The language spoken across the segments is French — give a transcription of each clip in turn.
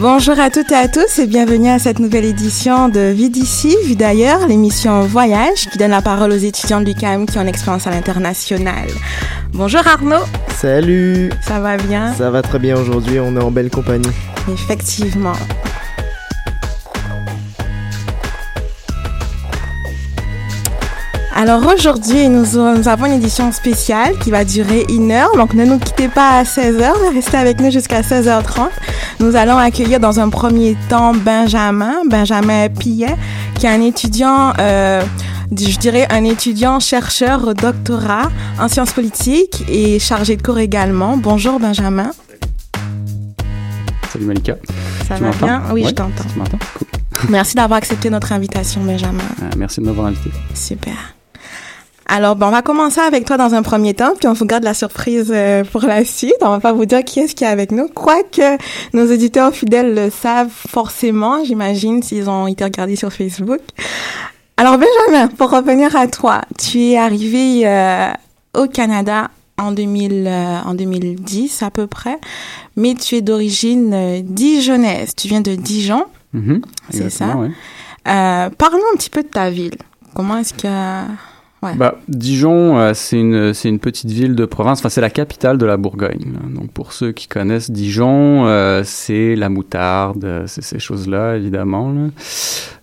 Bonjour à toutes et à tous et bienvenue à cette nouvelle édition de Vie d'ici, d'ailleurs, l'émission Voyage qui donne la parole aux étudiants de l'UQAM qui ont une expérience à l'international. Bonjour Arnaud. Salut. Ça va bien? Ça va très bien aujourd'hui, on est en belle compagnie. Effectivement. Alors aujourd'hui, nous, avons une édition spéciale qui va durer une heure. Donc ne nous quittez pas à 16h, mais restez avec nous jusqu'à 16h30. Nous allons accueillir dans un premier temps Benjamin, Benjamin Pillet, qui est un étudiant, euh, je dirais un étudiant chercheur au doctorat en sciences politiques et chargé de cours également. Bonjour Benjamin. Salut Malika. Ça va bien? Oui, je t'entends. Merci d'avoir accepté notre invitation, Benjamin. Euh, merci de m'avoir invité. Super. Alors, bon, on va commencer avec toi dans un premier temps, puis on vous garde la surprise euh, pour la suite. On va pas vous dire qui est-ce qui est avec nous, quoique nos éditeurs fidèles le savent forcément, j'imagine, s'ils ont été regardés sur Facebook. Alors, Benjamin, pour revenir à toi, tu es arrivé euh, au Canada en, 2000, euh, en 2010 à peu près, mais tu es d'origine dijonnaise. Tu viens de Dijon, mm-hmm. c'est ça ouais. Parle-nous un petit peu de ta ville. Comment est-ce que... Bah, Dijon, euh, c'est une, petite ville de province, enfin c'est la capitale de la Bourgogne. Donc pour ceux qui connaissent Dijon, euh, c'est la moutarde, euh, c'est ces choses-là évidemment.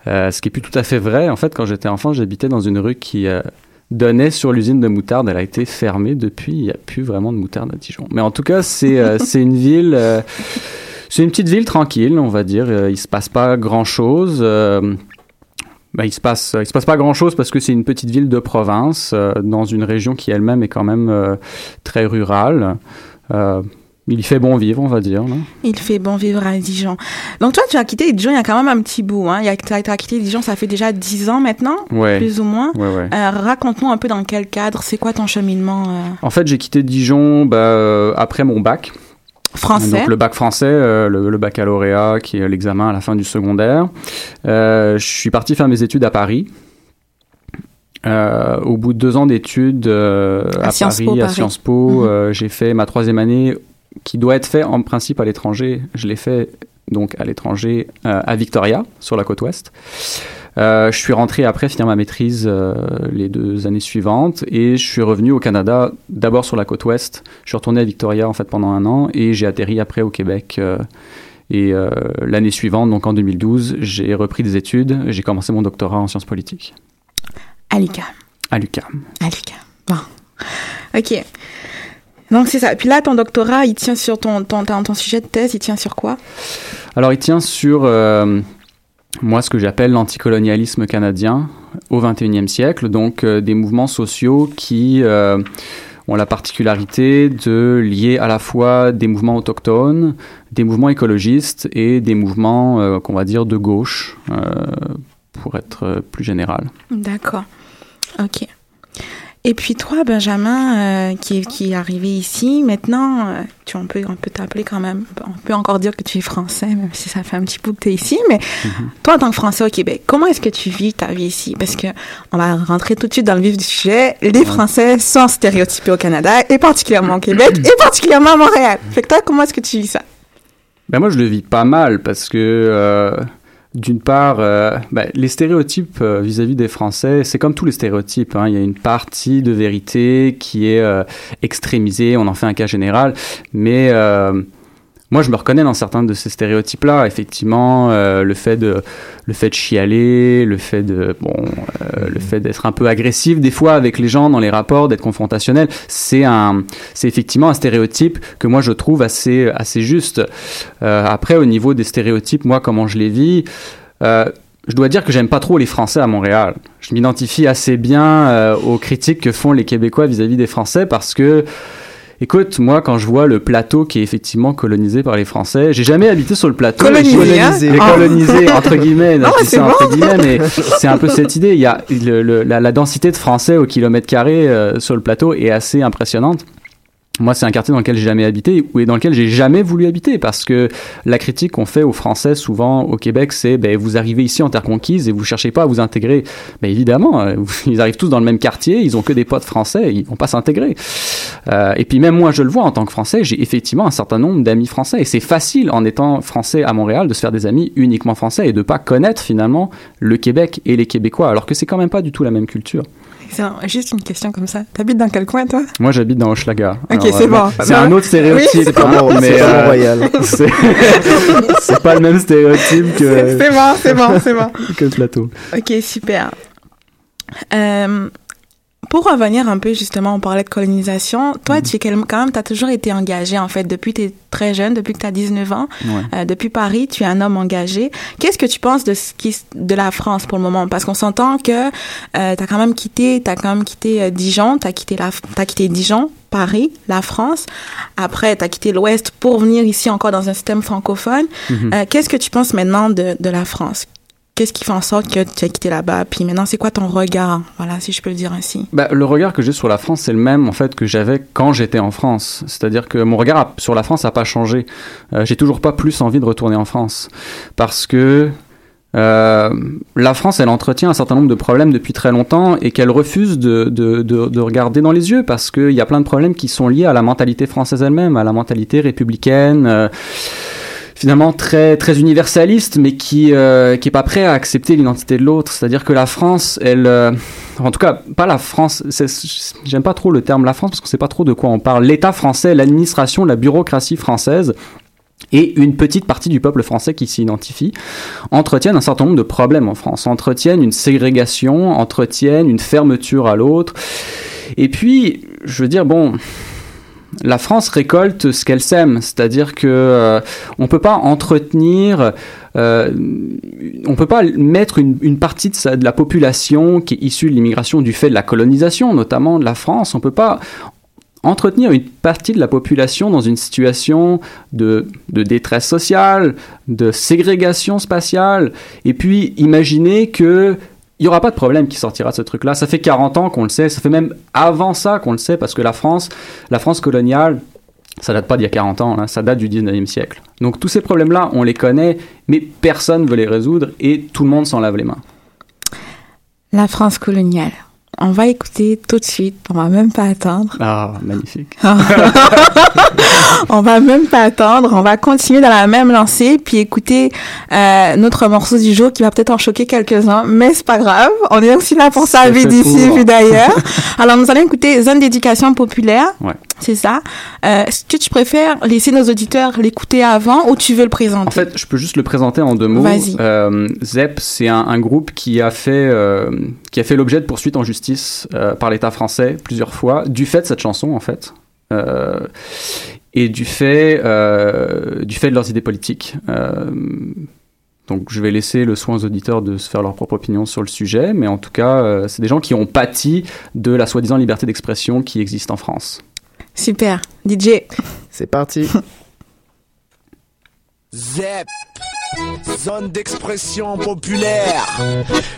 ce qui est plus tout à fait vrai. En fait, quand j'étais enfant, j'habitais dans une rue qui donnait sur l'usine de moutarde. Elle a été fermée depuis, il n'y a plus vraiment de moutarde à Dijon. Mais en tout cas, c'est, c'est une ville... c'est une petite ville tranquille, on va dire. Il se passe pas grand-chose. Ben, il se passe, il se passe pas grand chose parce que c'est une petite ville de province euh, dans une région qui elle-même est quand même euh, très rurale. Euh, il fait bon vivre, on va dire. Il fait bon vivre à Dijon. Donc toi, tu as quitté Dijon il y a quand même un petit bout. Hein. Tu as, quitté Dijon, ça fait déjà dix ans maintenant, plus ou moins. Ouais, Raconte-nous un peu dans quel cadre, c'est quoi ton cheminement En fait, j'ai quitté Dijon bah, après mon bac. Français. Donc le bac français, euh, le, baccalauréat, qui est l'examen à la fin du secondaire. Euh, je suis parti faire mes études à Paris. Euh, au bout de deux ans d'études à, Paris, à Sciences Po, mhm. j'ai fait ma troisième année, qui doit être fait en principe à l'étranger. Je l'ai fait donc à l'étranger, à Victoria, sur la côte ouest. Euh, je suis rentré après finir ma maîtrise euh, les deux années suivantes et je suis revenu au Canada d'abord sur la côte ouest. Je suis retourné à Victoria en fait pendant un an et j'ai atterri après au Québec. Euh, et l'année suivante, donc en 2012, j'ai repris des études. J'ai commencé mon doctorat en sciences politiques. À l'UQAM. À l'UQAM. À l'UQAM. Bon. Ok. Donc c'est ça. Puis là, ton doctorat, il tient sur ton, ton, ton, sujet de thèse, il tient sur quoi? Alors il tient sur moi ce que j'appelle l'anticolonialisme canadien au XXIe siècle, donc des mouvements sociaux qui ont la particularité de lier à la fois des mouvements autochtones, des mouvements écologistes et des mouvements euh, qu'on va dire de gauche, euh, pour être plus général. D'accord. Ok. Et puis toi, Benjamin, euh, qui, est, qui est arrivé ici, maintenant, euh, tu, on peut, on peut t'appeler quand même, on peut encore dire que tu es français, même si ça fait un petit bout que tu es ici, mais mhm. toi, en tant que Français au Québec, comment est-ce que tu vis ta vie ici? Parce que on va rentrer tout de suite dans le vif du sujet. Les Français sont stéréotypés au Canada, et particulièrement au Québec, et particulièrement à Montréal. Fait que toi, comment est-ce que tu vis ça? Ben moi, je le vis pas mal, parce que... Euh d'une part, euh, bah, les stéréotypes euh, vis-à-vis des Français, c'est comme tous les stéréotypes. Hein. Il y a une partie de vérité qui est euh, extrémisée, on en fait un cas général, mais moi, je me reconnais dans certains de ces stéréotypes-là. Effectivement, euh, le fait de le fait de chialer, le fait de bon, euh, le fait d'être un peu agressif des fois avec les gens dans les rapports, d'être confrontationnel, c'est un c'est effectivement un stéréotype que moi je trouve assez assez juste. Euh, après, au niveau des stéréotypes, moi, comment je les vis. je dois dire que j'aime pas trop les Français à Montréal. Je m'identifie assez bien aux critiques que font les Québécois vis-à-vis -vis des Français parce que Écoute, moi, quand je vois le plateau qui est effectivement colonisé par les Français, j'ai jamais habité sur le plateau. Colonisé, hein colonisé, entre guillemets. Non, c'est entre guillemets, mais c'est un peu cette idée. Il y a le, la, la, densité de Français au kilomètre carré euh, sur le plateau est assez impressionnante. Moi, c'est un quartier dans lequel j'ai jamais habité ou dans lequel j'ai jamais voulu habiter parce que la critique qu'on fait aux Français souvent au Québec, c'est ben, vous arrivez ici en terre conquise et vous cherchez pas à vous intégrer. Mais ben, évidemment, euh, ils arrivent tous dans le même quartier, ils ont que des potes français, ils vont pas s'intégrer. Euh, et puis même moi, je le vois en tant que Français, j'ai effectivement un certain nombre d'amis français et c'est facile en étant français à Montréal de se faire des amis uniquement français et de pas connaître finalement le Québec et les Québécois, alors que c'est quand même pas du tout la même culture. Juste une question comme ça. T'habites dans quel coin, toi? Moi, j'habite dans Hochelaga. Ok, c'est bon. C'est un autre stéréotype. Oui, c'est pas, bon, mais euh, royal. C'est pas le même stéréotype que. C'est bon, c'est bon, c'est bon. que le plateau. Ok, super. Euh, pour revenir un peu, justement, on parlait de colonisation. Toi, mhm. tu es quand même, tu as toujours été engagé, en fait, depuis que tu es très jeune, depuis que tu as 19 ans. Euh, depuis Paris, tu es un homme engagé. Qu'est-ce que tu penses de ce qui, de la France pour le moment? Parce qu'on s'entend que euh, tu as quand même quitté, as quand même quitté euh, Dijon, tu as quitté la, as quitté Dijon, Paris, la France. Après, tu as quitté l'Ouest pour venir ici encore dans un système francophone. Mhm. Euh, Qu'est-ce que tu penses maintenant de, de la France? Qu'est-ce qui fait en sorte que tu as quitté là-bas? Puis maintenant, c'est quoi ton regard? Voilà, si je peux le dire ainsi. Bah, le regard que j'ai sur la France, c'est le même en fait que j'avais quand j'étais en France. C'est-à-dire que mon regard sur la France n'a pas changé. Euh, j'ai toujours pas plus envie de retourner en France parce que euh, la France, elle entretient un certain nombre de problèmes depuis très longtemps et qu'elle refuse de, de, de, de, regarder dans les yeux parce qu'il y a plein de problèmes qui sont liés à la mentalité française elle-même, à la mentalité républicaine. Euh, finalement très très universaliste, mais qui euh, qui est pas prêt à accepter l'identité de l'autre. C'est-à-dire que la France, elle, euh, en tout cas pas la France. J'aime pas trop le terme la France parce qu'on sait pas trop de quoi on parle. L'État français, l'administration, la bureaucratie française et une petite partie du peuple français qui s'y identifie, entretiennent un certain nombre de problèmes en France, entretiennent une ségrégation, entretiennent une fermeture à l'autre. Et puis, je veux dire, bon, la France récolte ce qu'elle sème, c'est-à-dire que euh, on peut pas entretenir, euh, on peut pas mettre une, partie de, la population qui est issue de l'immigration du fait de la colonisation, notamment de la France, on peut pas entretenir une partie de la population dans une situation de, de détresse sociale, de ségrégation spatiale, et puis imaginer que il n'y aura pas de problème qui sortira de ce truc-là. Ça fait 40 ans qu'on le sait, ça fait même avant ça qu'on le sait, parce que la France, la France coloniale, ça date pas d'il y a 40 ans, hein, ça date du 19e siècle. Donc tous ces problèmes-là, on les connaît, mais personne ne veut les résoudre et tout le monde s'en lave les mains. La France coloniale. On va écouter tout de suite, on va même pas attendre. Ah, magnifique. on va même pas attendre, on va continuer dans la même lancée, puis écouter euh, notre morceau du jour qui va peut-être en choquer quelques-uns, mais c'est pas grave. On est aussi là pour ça, d'ici, vu d'ailleurs. Alors nous allons écouter Zone d'éducation populaire. Ouais. C'est ça. Euh, Est-ce que tu préfères laisser nos auditeurs l'écouter avant ou tu veux le présenter? En fait, je peux juste le présenter en deux mots. Vas-y. Euh, ZEP, c'est un, un, groupe qui a fait euh, qui a fait l'objet de poursuites en justice par l'État français plusieurs fois du fait de cette chanson en fait. Et du fait, du fait de leurs idées politiques. Donc je vais laisser le soin aux auditeurs de se faire leur propre opinion sur le sujet, mais en tout cas, euh, c'est des gens qui ont pâti de la soi-disant liberté d'expression qui existe en France. Super. DJ. C'est parti. ZEP Zone d'expression populaire.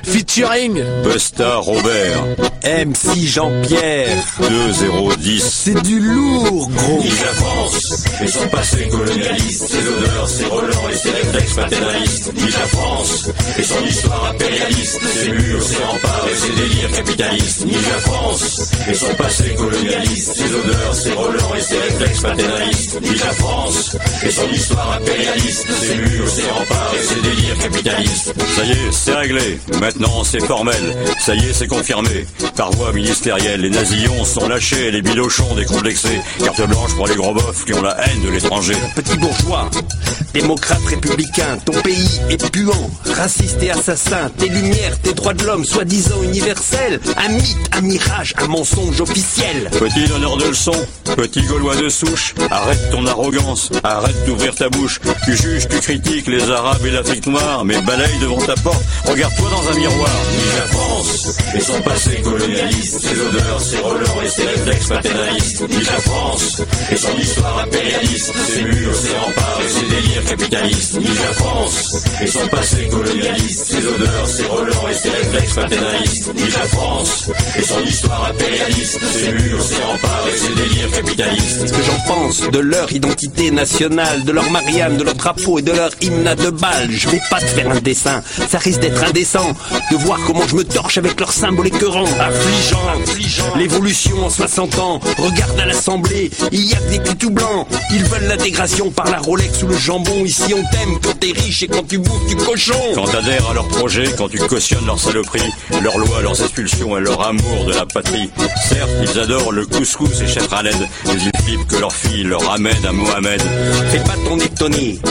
Featuring Busta Robert MC Jean-Pierre. 2010 C'est du lourd gros. La France et son passé colonialiste. Ses odeurs, ses relents et ses réflexes paternalistes. La France et son histoire impérialiste. Ses murs, ses remparts et ses délires capitalistes. La France et son passé colonialiste. Ses odeurs, ses relents et ses réflexes paternalistes. La France et son histoire impérialiste Ses murs, ses remparts et ses délires capitalistes Ça y est, c'est réglé, maintenant c'est formel Ça y est, c'est confirmé par voie ministérielle, les nazillons sont lâchés, les bilochons décomplexés. Carte blanche pour les gros bofs qui ont la haine de l'étranger. Petit bourgeois, démocrate républicain, ton pays est puant, raciste et assassin. Tes lumières, tes droits de l'homme, soi-disant universels. Un mythe, un mirage, un mensonge officiel. Petit donneur de leçons, petit gaulois de souche, arrête ton arrogance, arrête d'ouvrir ta bouche. Tu juges, tu critiques les Arabes et l'Afrique noire, mais balaye devant ta porte, regarde-toi dans un miroir. Ni la France et son passé colonialiste, ses odeurs, ses relents et ses réflexes paternalistes. Ni la France et son histoire impérialiste, ses murs, ses remparts et ses délires capitalistes. Ni la France et son passé colonialiste, ses odeurs, ses relents et ses réflexes paternalistes. Ni la France et son histoire impérialiste, ses murs, ses remparts et ses délires capitalistes. Ce que j'en pense de leur identité nationale, de leur De leur drapeau et de leur hymne à deux balles. Je vais pas te faire un dessin, ça risque d'être indécent de voir comment je me torche avec leurs symboles écœurants. Affligeant, affligeant. L'évolution en 60 ans, regarde à l'Assemblée, il y a des culs tout blancs. Ils veulent l'intégration par la Rolex ou le jambon. Ici on t'aime quand t'es riche et quand tu bouffes du cochon. Quand t'adhères à leur projet, quand tu cautionnes leur saloperie, leurs lois, leurs expulsions et leur amour de la patrie. Certes, ils adorent le couscous et chef Khaled, mais ils flippent que leur fille leur ramène à Mohamed. Fais pas ton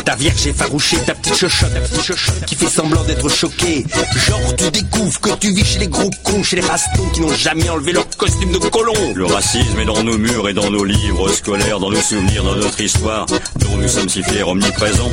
ta vierge effarouchée, ta petite chochotte, ta petite chochotte qui fait semblant d'être choquée. Genre tu découvres que tu vis chez les gros cons, chez les rastons qui n'ont jamais enlevé leur costume de colon. Le racisme est dans nos murs et dans nos livres scolaires, dans nos souvenirs, dans notre histoire, dont nous sommes si fiers, omniprésents.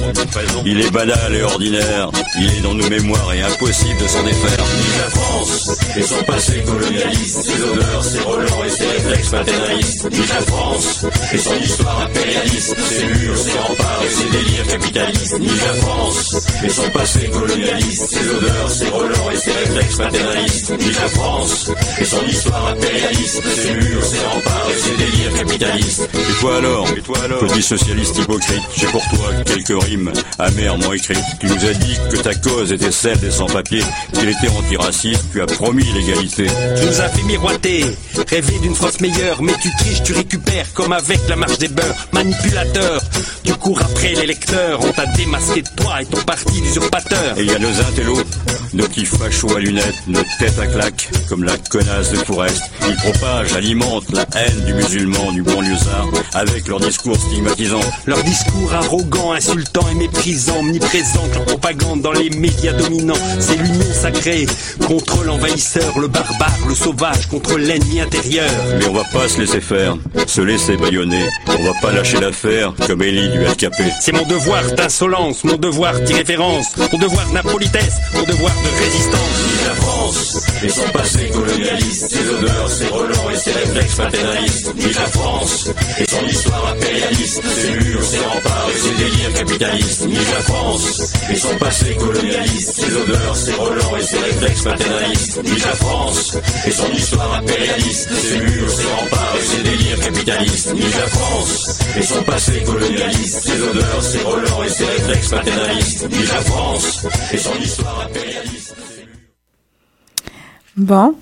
Il est banal et ordinaire, il est dans nos mémoires et impossible de s'en défaire. Ni la France et son passé colonialiste, ses odeurs, ses relents et ses réflexes paternalistes. Ni la France et son histoire impérialiste, ses murs, ses remparts et ses délires capitalistes. Ni la France et son passé colonialiste, ses odeurs, ses relents et ses réflexes paternalistes. Ni la France et son histoire impérialiste, ses murs, ses remparts et ses délires capitalistes. Et toi alors, et toi alors, petit socialiste hypocrite, j'ai pour toi quelques rimes amèrement écrites. Tu nous as dit que ta cause était celle des sans-papiers, qu'il était antiraciste, tu as promis l'égalité. Tu nous as fait miroiter, rêver d'une France meilleure, mais tu triches, tu récupères comme avec la marche des beurs. Manipulateur, tu cours après les lecteurs, on t'a démasqué de toi et ton parti d'usurpateur. Et il y a nos intellos, nos petits fachos à lunettes, nos têtes à claques, comme la connasse de Toureste. Ils propagent, alimentent la haine du musulman, du banlieusard, avec leurs discours stigmatisants. Leur discours arrogant, insultant et méprisant, omniprésent, leur propagande dans les médias dominants. C'est l'union sacrée contre l'envahisseur, le barbare, le sauvage, contre l'ennemi intérieur. Mais on va pas se laisser faire, se laisser baïonner. On va pas lâcher l'affaire comme Elie du LKP. C'est mon devoir d'insolence, mon devoir d'irrévérence, mon devoir d'impolitesse, mon devoir de résistance. Ni la France et son passé colonialiste, ses odeurs, ses relents et ses réflexes paternalistes. Ni la France et son histoire impérialiste, ses murs, ses remparts et ses délires capitalistes. Ni la France et son passé colonialiste, ses odeurs, ses relents et ses réflexes paternalistes. Ni la France et son histoire impérialiste, ses murs, ses remparts et ses délires capitalistes. Ni la France et son passé colonialiste, ses odeurs, ses relents et ses réflexes paternalistes. Ni la France et son histoire impérialiste. Bon.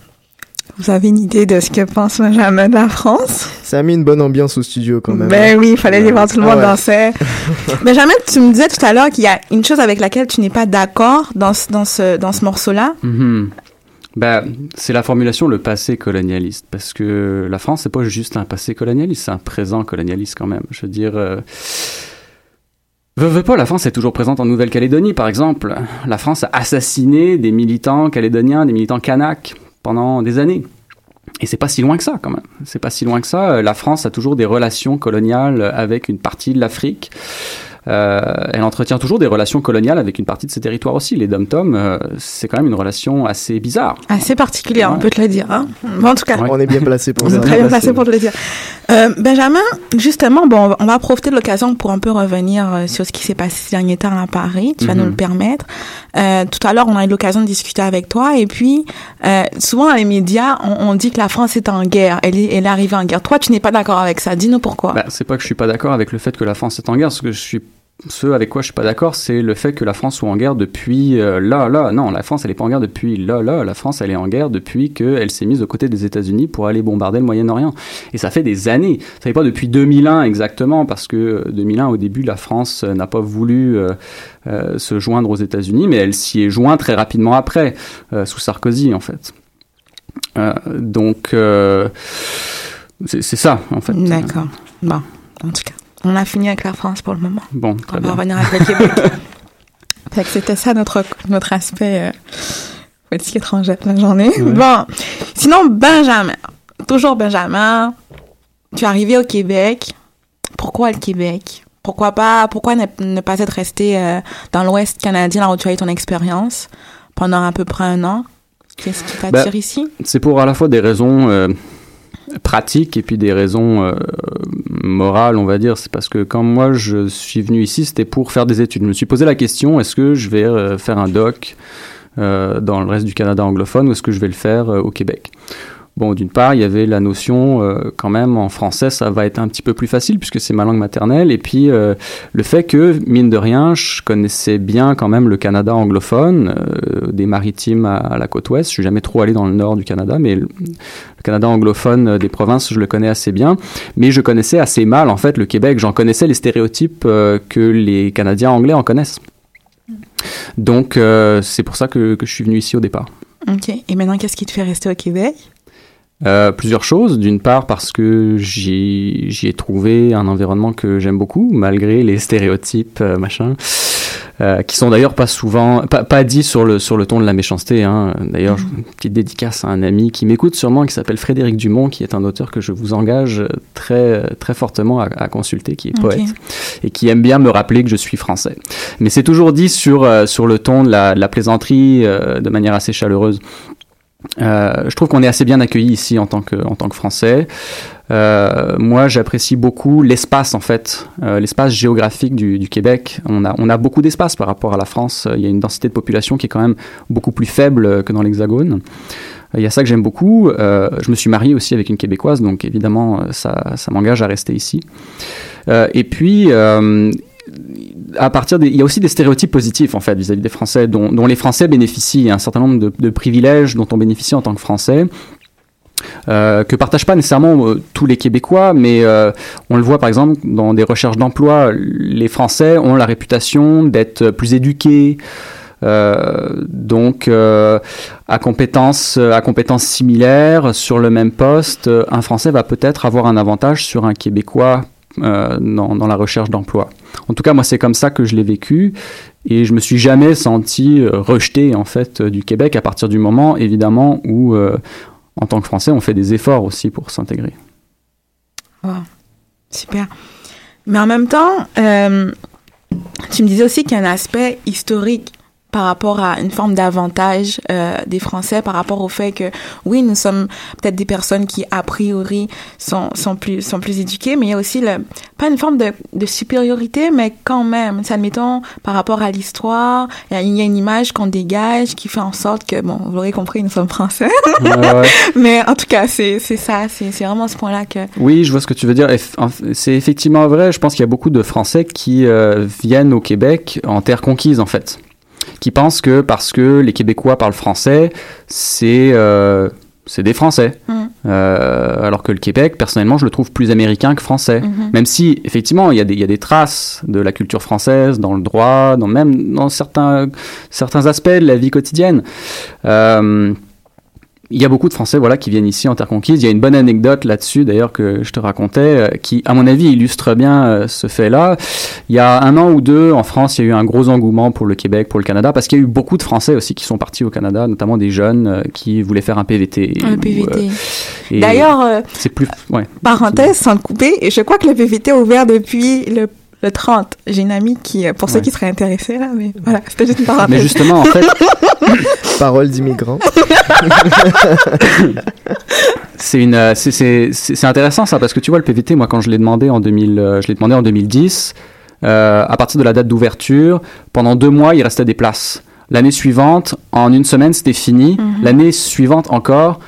Vous avez une idée de ce que pense Benjamin de la France? Ça a mis une bonne ambiance au studio quand même. Ben oui, il fallait Ouais. voir tout le monde Ah ouais. danser. Benjamin, tu me disais tout à l'heure qu'il y a une chose avec laquelle tu n'es pas d'accord dans ce, dans ce, dans ce morceau-là. Mhm. Ben, c'est la formulation le passé colonialiste, parce que la France, c'est pas juste un passé colonialiste, c'est un présent colonialiste quand même. Je veux dire, euh, veux, pas, la France est toujours présente en Nouvelle-Calédonie, par exemple. La France a assassiné des militants calédoniens, des militants kanaks pendant des années. Et c'est pas si loin que ça, quand même. C'est pas si loin que ça. La France a toujours des relations coloniales avec une partie de l'Afrique. Euh, elle entretient toujours des relations coloniales avec une partie de ses territoires aussi. Les dom-tom, euh, c'est quand même une relation assez bizarre. Assez particulière, on peut te le dire. Hein. Bon, en tout cas, On est bien placé pour on ça. est très bien placé pour te le dire. Euh, Benjamin, justement, bon, on va profiter de l'occasion pour un peu revenir sur ce qui s'est passé ces derniers temps à Paris. Tu vas Mhm. nous le permettre. Euh, tout à l'heure, on a eu l'occasion de discuter avec toi. Et puis, euh, souvent dans les médias, on, on dit que la France est en guerre. Elle est, elle est arrivée en guerre. Toi, tu n'es pas d'accord avec ça. Dis-nous pourquoi. Bah, c'est pas que je suis pas d'accord avec le fait que la France est en guerre, ce que je suis ce avec quoi je suis pas d'accord, c'est le fait que la France soit en guerre depuis euh, là, là. Non, la France, elle est pas en guerre depuis là, là. La France, elle est en guerre depuis qu'elle s'est mise aux côtés des États-Unis pour aller bombarder le Moyen-Orient. Et ça fait des années. Ça fait pas depuis 2001 exactement, parce que euh, 2001, au début, la France euh, n'a pas voulu euh, euh, se joindre aux États-Unis, mais elle s'y est jointe très rapidement après, euh, sous Sarkozy, en fait. Euh, donc, euh, c'est ça, en fait. D'accord. Bon, en tout cas, on a fini avec la France pour le moment. Bon, très On bien. va revenir avec le Québec. fait que c'était ça notre, notre aspect euh, politique étrangère de la journée. Ouais. Bon, sinon, Benjamin. Toujours Benjamin. Tu es arrivé au Québec. Pourquoi le Québec? Pourquoi pas, pourquoi ne, ne pas être resté euh, dans l'Ouest canadien là où tu as eu ton expérience pendant à peu près un an? Qu'est-ce qui t'attire Bah, ici? C'est pour à la fois des raisons euh, pratiques et puis des raisons euh, morales, on va dire. C'est parce que quand moi je suis venu ici, c'était pour faire des études. Je me suis posé la question est-ce que je vais euh, faire un doc euh, dans le reste du Canada anglophone ou est-ce que je vais le faire euh, au Québec? Bon, d'une part, il y avait la notion, euh, quand même, en français, ça va être un petit peu plus facile puisque c'est ma langue maternelle. Et puis, euh, le fait que, mine de rien, je connaissais bien quand même le Canada anglophone, euh, des maritimes à, la côte ouest. Je suis jamais trop allé dans le nord du Canada, mais le, Canada anglophone des provinces, je le connais assez bien. Mais je connaissais assez mal, en fait, le Québec. J'en connaissais les stéréotypes que les Canadiens anglais en connaissent. Donc, c'est pour ça que, que je suis venu ici au départ. Ok. Et maintenant, qu'est-ce qui te fait rester au Québec? Euh, plusieurs choses. D'une part parce que j'y j'y ai trouvé un environnement que j'aime beaucoup, malgré les stéréotypes, euh, machin, euh, qui sont d'ailleurs pas souvent, pas, pas dits sur le, sur le ton de la méchanceté. Hein. D'ailleurs, une petite dédicace à un ami qui m'écoute sûrement, qui s'appelle Frédéric Dumont, qui est un auteur que je vous engage très, très fortement à, à consulter, qui est poète et qui aime bien me rappeler que je suis français. Mais c'est toujours dit sur, euh, sur le ton de la, de la plaisanterie, euh, de manière assez chaleureuse. Euh, je trouve qu'on est assez bien accueilli ici en tant que, en tant que Français. Euh, moi, j'apprécie beaucoup l'espace, en fait, euh, l'espace géographique du, du Québec. On a, on a beaucoup d'espace par rapport à la France. Il y a une densité de population qui est quand même beaucoup plus faible que dans l'Hexagone. Il y a ça que j'aime beaucoup. Je me suis marié aussi avec une Québécoise, donc évidemment, ça, ça m'engage à rester ici. Et puis, à partir il y a aussi des stéréotypes positifs en fait vis-à-vis des Français, dont, les Français bénéficient. Il y a un certain nombre de, privilèges dont on bénéficie en tant que Français. Euh, que partagent pas nécessairement euh, tous les Québécois, mais euh, on le voit par exemple dans des recherches d'emploi, les Français ont la réputation d'être plus éduqués, euh, donc à compétences à compétences similaires sur le même poste, un Français va peut-être avoir un avantage sur un Québécois euh, dans, la recherche d'emploi. En tout cas, moi, c'est comme ça que je l'ai vécu et je me suis jamais senti euh, rejeté en fait euh, du Québec à partir du moment, évidemment, où en tant que Français, on fait des efforts aussi pour s'intégrer. Super. Mais en même temps, tu me disais aussi qu'il y a un aspect historique par rapport à une forme d'avantage euh, des Français par rapport au fait que oui nous sommes peut-être des personnes qui a priori sont sont plus sont plus éduquées mais il y a aussi le pas une forme de, de supériorité mais quand même ça admettons par rapport à l'histoire il y a- une image qu'on dégage qui fait en sorte que bon vous l'aurez compris nous sommes français Ouais, ouais. mais en tout cas c'est c'est ça c'est c'est vraiment ce point là que Oui, je vois ce que tu veux dire. C'est effectivement vrai. Je pense qu'il y a beaucoup de Français qui euh, viennent au Québec en terre conquise, en fait. Qui pensent que parce que les Québécois parlent français, c'est euh, c'est des Français. Mm. Euh, alors que le Québec, personnellement, je le trouve plus américain que français. Mhm. Même si, effectivement, il y, a des, il y a des traces de la culture française dans le droit, dans même dans certains, certains aspects de la vie quotidienne. Euh, il y a beaucoup de Français voilà, qui viennent ici en terre conquise. Il y a une bonne anecdote là-dessus, d'ailleurs, que je te racontais, euh, qui, à mon avis, illustre bien euh, ce fait-là. Il y a un an ou deux, en France, il y a eu un gros engouement pour le Québec, pour le Canada, parce qu'il y a eu beaucoup de Français aussi qui sont partis au Canada, notamment des jeunes euh, qui voulaient faire un PVT. un ou, PVT euh, d'ailleurs c'est plus... Ouais. parenthèse sans te couper, je crois que le PVT est ouvert depuis le le 30. J'ai une amie qui, euh, pour ceux Ouais. qui seraient intéressés, là, mais voilà, c'était juste une parenthèse. Mais justement, en fait, Parole d'immigrant. c'est une, euh, c'est- c'est c'est- c'est intéressant ça parce que tu vois le PVT, moi quand je l'ai demandé en 2000, euh, je l'ai demandé en 2010, euh, à partir de la date d'ouverture, pendant deux mois il restait des places. L'année suivante, en une semaine, c'était fini. Mhm. L'année suivante encore,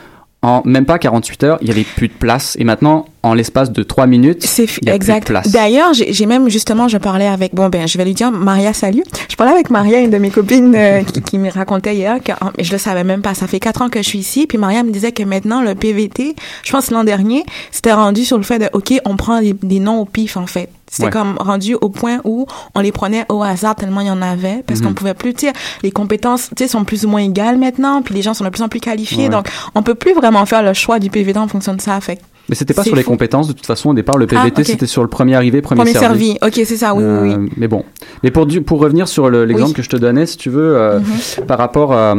en même pas 48 heures, il y avait plus de place. Et maintenant, en l'espace de trois minutes, C'est f- il y a plus de exact. place. D'ailleurs, j'ai même justement, je parlais avec, bon ben, je vais lui dire, Maria, salut. Je parlais avec Maria, une de mes copines, euh, qui, qui me racontait hier que, oh, je le savais même pas. Ça fait quatre ans que je suis ici, puis Maria me disait que maintenant le PVT, je pense l'an dernier, c'était rendu sur le fait de, ok, on prend des, des noms au pif en fait. C'était Ouais. comme rendu au point où on les prenait au hasard tellement il y en avait, parce Mhm. qu'on pouvait plus, tu les compétences, tu sais, sont plus ou moins égales maintenant, puis les gens sont de plus en plus qualifiés, Ouais. donc on peut plus vraiment faire le choix du PVT en fonction de ça. Fait Mais c'était pas sur les compétences. De toute façon, au départ, le PVT, Ah, c'était sur le premier arrivé, premier, premier servi. servi. Ok, c'est ça, oui, oui, oui. Euh, Mais bon. Mais pour, du- pour revenir sur le- l'exemple Oui. que je te donnais, si tu veux, euh, Mhm. par rapport à,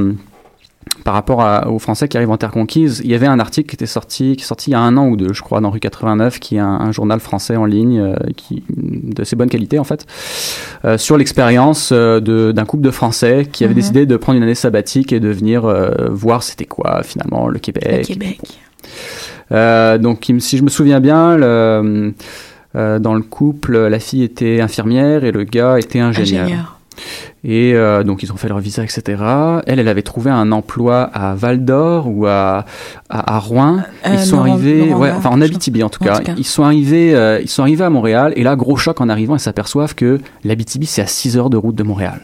par rapport à- aux Français qui arrivent en terre conquise, il y avait un article qui était sorti, qui est sorti il y a un an ou deux, je crois, dans Rue 89, qui est un, un journal français en ligne, euh, qui, de assez bonne qualité en fait, euh, sur l'expérience euh, d'un couple de Français qui avait Mhm. décidé de prendre une année sabbatique et de venir voir c'était quoi finalement le Québec. Le Québec. Donc, si je me souviens bien, le, dans le couple, la fille était infirmière et le gars était ingénieur. Ingénieur. Et euh, donc, ils ont fait leur visa, etc. Elle, elle avait trouvé un emploi à Val d'Or ou à, à, à Rouen. Euh, ils sont Laurent- arrivés, Laurent ouais, enfin en Abitibi en tout En tout cas. Ils sont arrivés, euh, ils sont arrivés à Montréal. Et là, gros choc en arrivant, ils s'aperçoivent que l'Abitibi c'est à 6 heures de route de Montréal.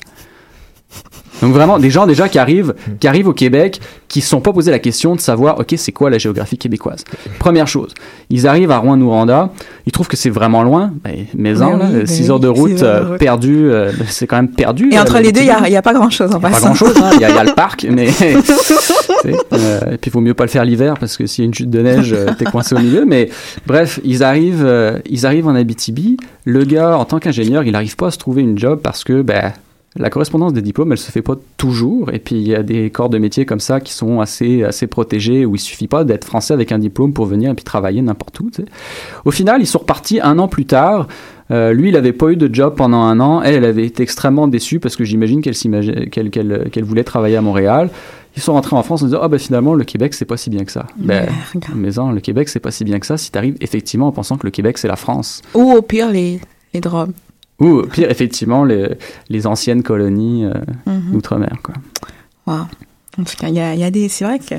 Donc vraiment, des gens déjà qui arrivent, qui arrivent au Québec, qui ne se sont pas posé la question de savoir, ok, c'est quoi la géographie québécoise? Première chose, ils arrivent à Rouen-Noranda, ils trouvent que c'est vraiment loin, ben, maison, Ben là, ben 6 oui, heure de route, six heures de euh, route. perdu, euh, c'est quand même perdu. Et entre les deux, il y a, pas grand chose en Pas passant. grand chose, il y, a- il y a le parc, mais euh, et puis il vaut mieux pas le faire l'hiver parce que s'il y a une chute de neige, euh, t'es coincé au milieu. Mais bref, ils arrivent, euh, ils arrivent en Abitibi. Le gars, en tant qu'ingénieur, il n'arrive pas à se trouver une job parce que ben la correspondance des diplômes, elle se fait pas toujours. Et puis il y a des corps de métier comme ça qui sont assez assez protégés où il suffit pas d'être français avec un diplôme pour venir et puis travailler n'importe où. tu sais. Au final, ils sont repartis un an plus tard. Euh, lui, il avait pas eu de job pendant un an. Elle, elle avait été extrêmement déçue parce que j'imagine qu'elle qu'elle qu'elle- qu'elle voulait travailler à Montréal. Ils sont rentrés en France en disant ah ben finalement le Québec c'est pas si bien que ça. Ben, mais non, le Québec c'est pas si bien que ça si t'arrives effectivement en pensant que le Québec c'est la France. Ou au pire, les, les drogues. Ou pire effectivement les, les anciennes colonies euh, Mhm. d'outre-mer quoi. Wow. En tout cas, il y a, y a des. C'est vrai que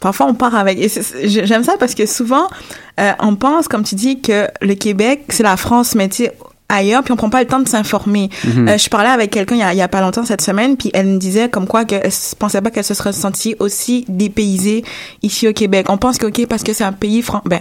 parfois on part avec. et c'est- c'est- J'aime ça parce que souvent euh, on pense, comme tu dis, que le Québec c'est la France, mais tu sais ailleurs, puis on prend pas le temps de s'informer. Mhm. Euh, je parlais avec quelqu'un il, y a- il y a pas longtemps cette semaine, puis elle me disait comme quoi que elle se- pensait pas qu'elle se serait sentie aussi dépaysée ici au Québec. On pense que ok parce que c'est un pays fran ben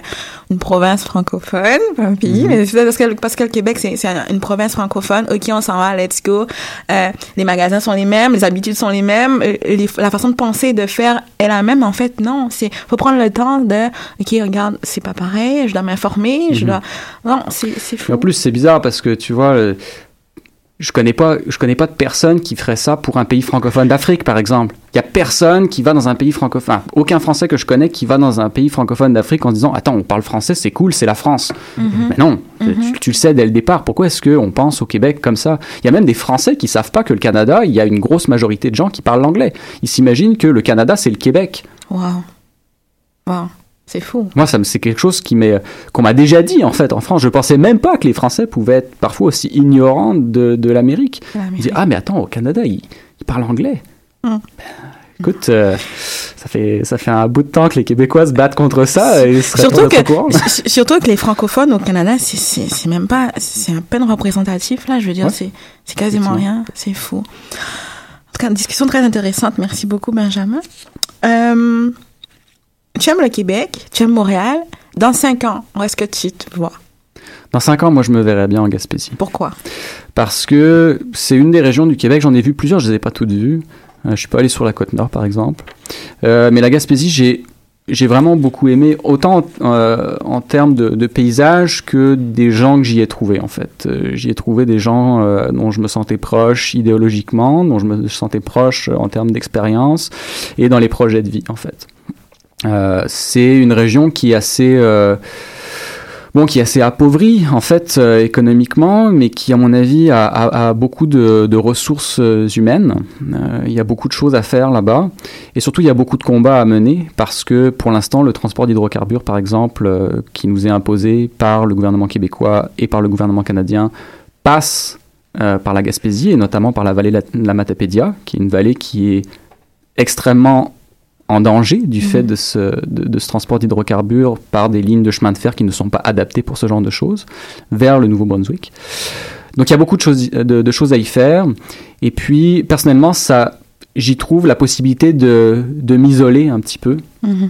une province francophone, pas un pays, Mhm. mais c'est parce que parce que le Québec c'est c'est une province francophone. Ok, on s'en va, let's go. Euh, les magasins sont les mêmes, les habitudes sont les mêmes, euh, les- la façon de penser de faire est la même. En fait, non, c'est faut prendre le temps de ok regarde c'est pas pareil, je dois m'informer, je Mhm. dois non c'est c'est fou. En plus c'est bizarre parce que tu vois je connais pas je connais pas de personne qui ferait ça pour un pays francophone d'Afrique par exemple. Il y a personne qui va dans un pays francophone, enfin, aucun Français que je connais qui va dans un pays francophone d'Afrique en disant attends on parle français c'est cool c'est la France. Mhm. Mais non, Mhm. tu, tu le sais dès le départ. Pourquoi est-ce qu'on pense au Québec comme ça? Il y a même des Français qui savent pas que le Canada, il y a une grosse majorité de gens qui parlent l'anglais. Ils s'imaginent que le Canada, c'est le Québec. Wow. Wow. C'est fou. Moi, ça me- c'est quelque chose qui m'est, qu'on m'a déjà dit en fait en France. Je pensais même pas que les Français pouvaient être parfois aussi ignorants de, de l'Amérique. Ils disent ah mais attends au Canada ils, ils parlent anglais. Ben, écoute, euh, ça fait ça fait un bout de temps que les Québécois se battent contre ça. Et Surtout que, surtout que les francophones au Canada, c'est- c'est c'est même pas, c'est à peine représentatif, là, je veux dire, Ouais. c'est c'est quasiment rien, c'est fou. En tout cas, une discussion très intéressante, merci beaucoup, Benjamin. Euh, tu aimes le Québec, tu aimes Montréal, dans cinq ans, où est-ce que tu te vois? Dans cinq ans, moi, je me verrais bien en Gaspésie. Pourquoi? Parce que c'est une des régions du Québec, j'en ai vu plusieurs, je les ai pas toutes vues. Euh, je suis pas allé sur la côte nord, par exemple. Euh, mais la Gaspésie, j'ai j'ai vraiment beaucoup aimé, autant euh, en termes de, de paysage que des gens que j'y ai trouvés, en fait. Euh, j'y ai trouvé des gens euh, dont je me sentais proche idéologiquement, dont je me sentais proche euh, en termes d'expérience et dans les projets de vie, en fait. Euh, c'est une région qui est assez... euh, bon, qui est assez appauvri en fait euh, économiquement, mais qui à mon avis a, beaucoup de, ressources humaines. Il y a beaucoup de choses à faire là-bas, et surtout il y a beaucoup de combats à mener parce que pour l'instant le transport d'hydrocarbures, par exemple, qui nous est imposé par le gouvernement québécois et par le gouvernement canadien, passe par la Gaspésie et notamment par la vallée de la, la Matapédia, qui est une vallée qui est extrêmement en danger du fait de ce, de, de ce transport d'hydrocarbures par des lignes de chemin de fer qui ne sont pas adaptées pour ce genre de choses, vers le Nouveau-Brunswick. Donc il y a beaucoup de choses, de, de choses à y faire. Et puis, personnellement, ça, j'y trouve la possibilité de, de m'isoler un petit peu Mhm.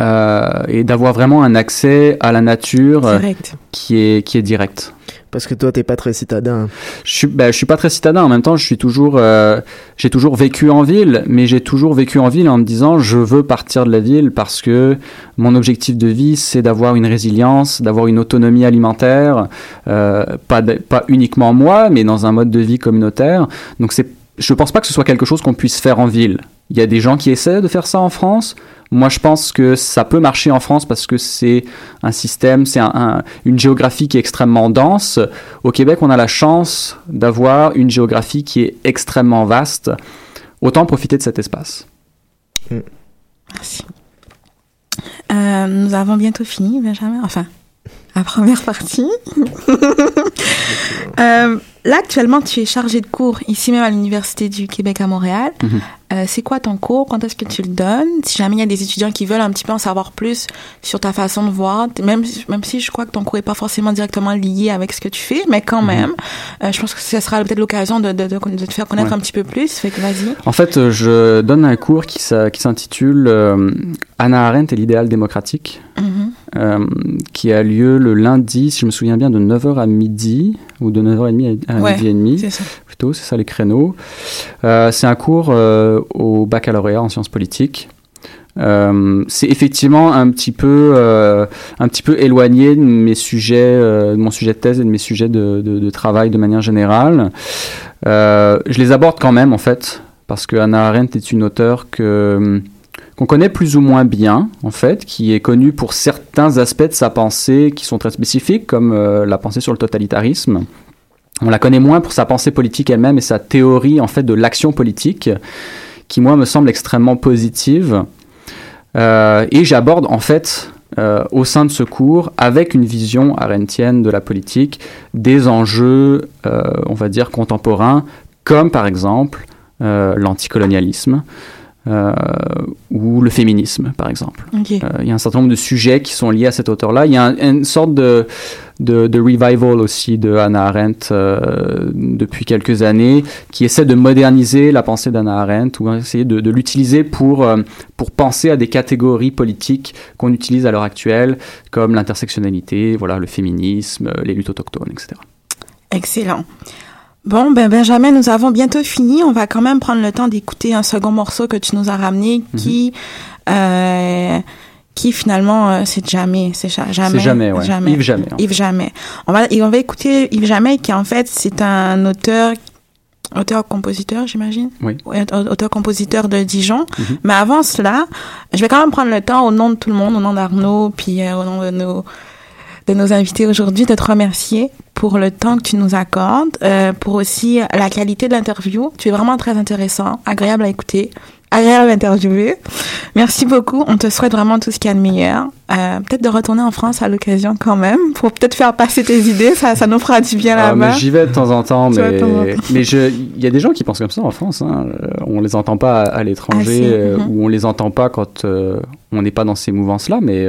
Euh, et d'avoir vraiment un accès à la nature euh, Direct. qui est, qui est direct. Parce que toi, t'es pas très citadin. Je suis, ben, je suis pas très citadin. En même temps, je suis toujours, euh, j'ai toujours vécu en ville, mais j'ai toujours vécu en ville en me disant, je veux partir de la ville parce que mon objectif de vie, c'est d'avoir une résilience, d'avoir une autonomie alimentaire, euh, pas, de- pas uniquement moi, mais dans un mode de vie communautaire. Donc, c'est, je pense pas que ce soit quelque chose qu'on puisse faire en ville. Il y a des gens qui essaient de faire ça en France. Moi, je pense que ça peut marcher en France parce que c'est un système, c'est un- un- une géographie qui est extrêmement dense. Au Québec, on a la chance d'avoir une géographie qui est extrêmement vaste. Autant profiter de cet espace. Merci. Euh, nous avons bientôt fini, Benjamin. Enfin, la première partie. Euh, là, actuellement, tu es chargé de cours ici même à l'Université du Québec à Montréal. Mhm. Euh, c'est quoi ton cours? Quand est-ce que tu le donnes? Si jamais il y a des étudiants qui veulent un petit peu en savoir plus sur ta façon de voir, même, si- même si je crois que ton cours est pas forcément directement lié avec ce que tu fais, mais quand Mhm. même, euh, je pense que ce sera peut-être l'occasion de, de, de, de te faire connaître Ouais. un petit peu plus. Fait que vas-y. En fait, euh, je donne un cours qui, s'intitule euh, Anna Arendt et l'idéal démocratique, Mhm. qui a lieu le lundi, si je me souviens bien, de 9h à midi, ou de 9h30 à, à Ouais, midi et demi. c'est ça. Plutôt, c'est ça les créneaux. C'est un cours au baccalauréat en sciences politiques. Euh, c'est effectivement un petit peu euh, un petit peu éloigné de mes sujets euh, de mon sujet de thèse et de mes sujets de, travail de manière générale. Je les aborde quand même en fait parce que Hannah Arendt est une auteure que qu'on connaît plus ou moins bien en fait qui est connue pour certains aspects de sa pensée qui sont très spécifiques comme la pensée sur le totalitarisme. On la connaît moins pour sa pensée politique elle-même et sa théorie en fait de l'action politique qui moi me semble extrêmement positive euh, et j'aborde en fait euh, au sein de ce cours, avec une vision arendtienne de la politique, des enjeux, euh, on va dire, contemporains, comme par exemple l'anticolonialisme ou le féminisme, par exemple. Il y a un certain nombre de sujets qui sont liés à cet auteur-là. Il y a un- une sorte de, de, de revival aussi de Hannah Arendt euh, depuis quelques années, qui essaie de moderniser la pensée d'Hannah Arendt ou essayer de, de l'utiliser pour, euh, pour penser à des catégories politiques qu'on utilise à l'heure actuelle, comme l'intersectionnalité, voilà, le féminisme, euh, les luttes autochtones, etc. Excellent. Bon, ben Benjamin, nous avons bientôt fini. On va quand même prendre le temps d'écouter un second morceau que tu nous as ramené, qui, euh, qui finalement, euh, c'est jamais, c'est ja- jamais, C'est jamais, ouais. Yves Jamais, Yves Jamais. On va, et on va écouter Yves Jamais, qui en fait, c'est un auteur, auteur-compositeur, j'imagine. Oui. Ouais, auteur-compositeur de Dijon. Mhm. Mais avant cela, je vais quand même prendre le temps, au nom de tout le monde, au nom d'Arnaud, puis euh, au nom de nos de nos invités aujourd'hui, de te remercier pour le temps que tu nous accordes, euh, pour aussi la qualité de l'interview. Tu es vraiment très intéressant, agréable à écouter, agréable à interviewer. Merci beaucoup. On te souhaite vraiment tout ce qu'il y a de meilleur. Euh, peut-être de retourner en France à l'occasion quand même, pour peut-être faire passer tes idées. Ça, ça nous fera du bien Ah, là-bas. J'y vais de temps en temps, mais, mais il y a des gens qui pensent comme ça en France. Hein. Euh, On les entend pas à, à l'étranger, Ah, euh, mhm. ou on les entend pas quand euh, on n'est pas dans ces mouvances-là, mais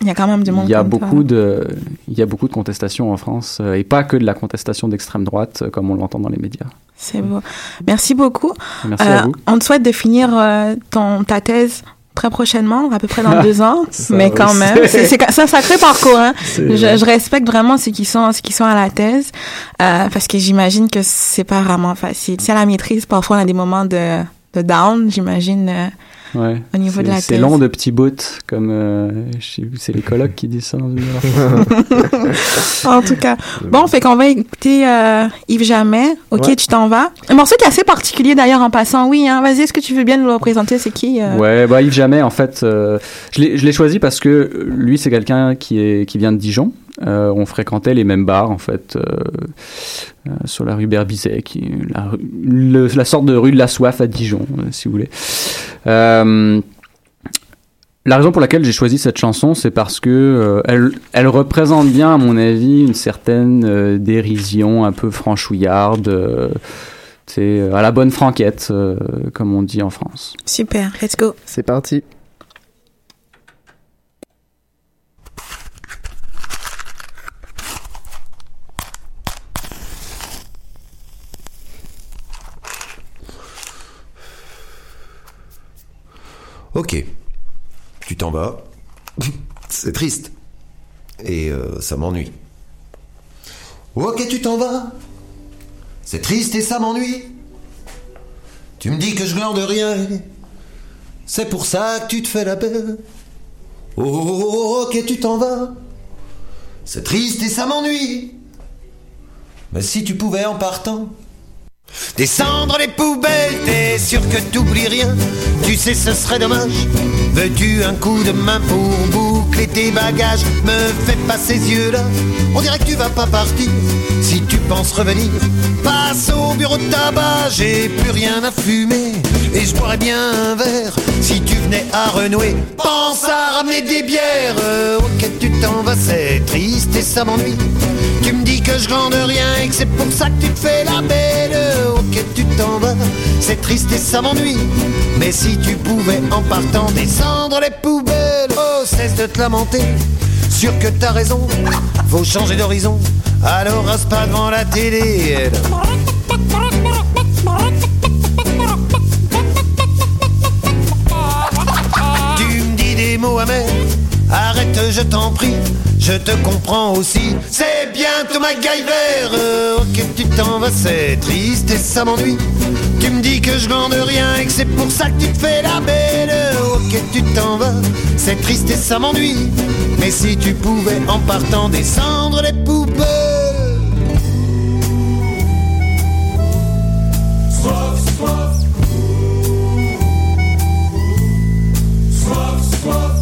Il y a quand même du monde il y a beaucoup de, il y a beaucoup de contestations en France, et pas que de la contestation d'extrême droite, comme on l'entend dans les médias. C'est beau. Merci beaucoup. Merci à vous. On te souhaite de finir euh, ton, ta thèse très prochainement, à peu près dans deux ans, Ça mais quand même, c'est c'est c'est un sacré parcours. Hein. C'est Je, respecte vraiment ceux qui sont ceux qui sont à la thèse, euh, parce que j'imagine que c'est pas vraiment facile. Si à la maîtrise, parfois on a des moments de, de down, j'imagine. Ouais. Au niveau de C'est- la C'est thèse. long de petits bouts, comme euh, je sais plus, c'est les colocs qui disent ça. dans en tout cas. Bon, fait qu'on va écouter euh, Yves Jamais. Ok, Ouais. tu t'en vas. Un morceau qui est assez particulier d'ailleurs en passant. Oui, hein. Vas-y, est-ce que tu veux bien nous le représenter? C'est qui euh? Ouais, bah Yves Jamais, en fait, euh, je l'ai je l'ai choisi parce que lui, c'est quelqu'un qui, est, qui vient de Dijon. Euh, on fréquentait les mêmes bars en fait euh, euh, sur la rue Berbizet, qui est la, rue- le- la sorte de rue de la soif à Dijon, euh, si vous voulez. Euh, la raison pour laquelle j'ai choisi cette chanson, c'est parce que euh, elle, elle représente bien, à mon avis, une certaine euh, dérision un peu franchouillarde, euh, sais, à la bonne franquette, euh, comme on dit en France. Super, let's go. C'est parti. Ok. Tu t'en vas. C'est triste. Et euh, ça m'ennuie. Ok, tu t'en vas. C'est triste et ça m'ennuie. Tu me dis que je glande rien. C'est pour ça que tu te fais la belle. Oh, oh, oh, oh, ok, tu t'en vas. C'est triste et ça m'ennuie. Mais si tu pouvais en partant Descendre les poubelles, t'es sûr que t'oublies rien. Tu sais ce serait dommage. Veux-tu un coup de main pour boucler tes bagages? Me fais pas ces yeux-là. On dirait que tu vas pas partir Revenir Passe au bureau de tabac J'ai plus rien à fumer Et je boirais bien un verre Si tu venais à renouer Pense à ramener des bières Euh, Ok tu t'en vas c'est triste et ça m'ennuie tu me dis que je glande rien et que c'est pour ça que tu te fais la belle. Ok, tu t'en vas, c'est triste et ça m'ennuie. Mais si tu pouvais en partant descendre les poubelles, oh, cesse de te lamenter. Sûr que t'as raison, faut changer d'horizon. Alors reste pas devant la télé. Tu me dis des mots amers, arrête, je t'en prie. Je te comprends aussi, c'est bientôt MacGyver. Euh, ok, tu t'en vas, c'est triste et ça m'ennuie. Tu me dis que je glande rien et que c'est pour ça que tu te fais la belle. Ok, tu t'en vas, c'est triste et ça m'ennuie. Mais si tu pouvais en partant descendre les poubelles.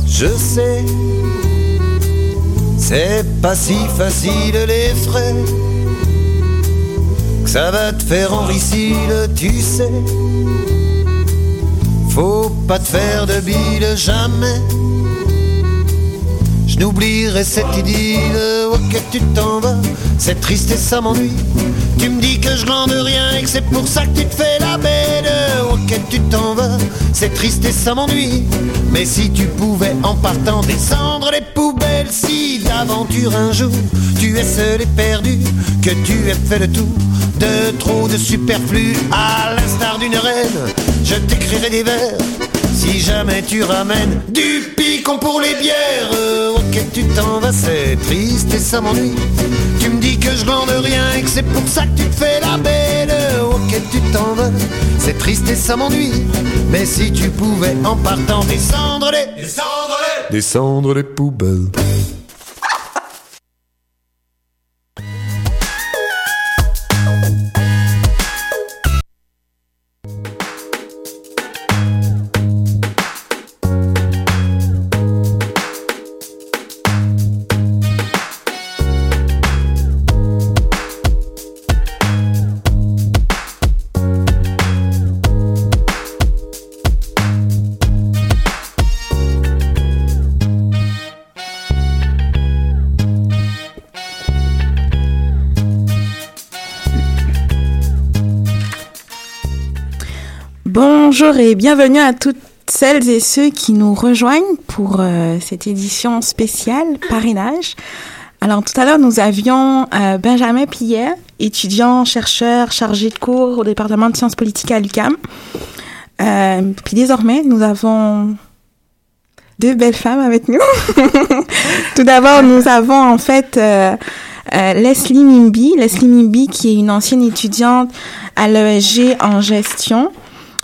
Je sais, c'est pas si facile les frais. Que ça va te faire enricile, tu sais. Faut pas te faire de bile jamais. N'oublierai cette idylle, ok tu t'en vas, c'est triste et ça m'ennuie. Tu me dis que je glande rien et que c'est pour ça que tu te fais la belle, ok tu t'en vas, c'est triste et ça m'ennuie. Mais si tu pouvais en partant descendre les poubelles, si d'aventure un jour tu es seul et perdu, que tu aies fait le tour de trop de superflu, à l'instar d'une reine, je t'écrirai des vers. Si jamais tu ramènes du picon pour les bières, euh, ok tu t'en vas, c'est triste et ça m'ennuie. Tu me dis que je glande rien et que c'est pour ça que tu te fais la belle, ok tu t'en vas, c'est triste et ça m'ennuie. Mais si tu pouvais en partant descendre les, descendre les, descendre les poubelles. Bonjour et bienvenue à toutes celles et ceux qui nous rejoignent pour euh, cette édition spéciale parrainage. Alors tout à l'heure, nous avions euh, Benjamin Pillet, étudiant, chercheur, chargé de cours au département de sciences politiques à l'UCAM. Euh, puis désormais, nous avons deux belles femmes avec nous. Tout d'abord, nous avons en fait euh, Leslie Mimby. Leslie Mimby qui est une ancienne étudiante à l'ESG en gestion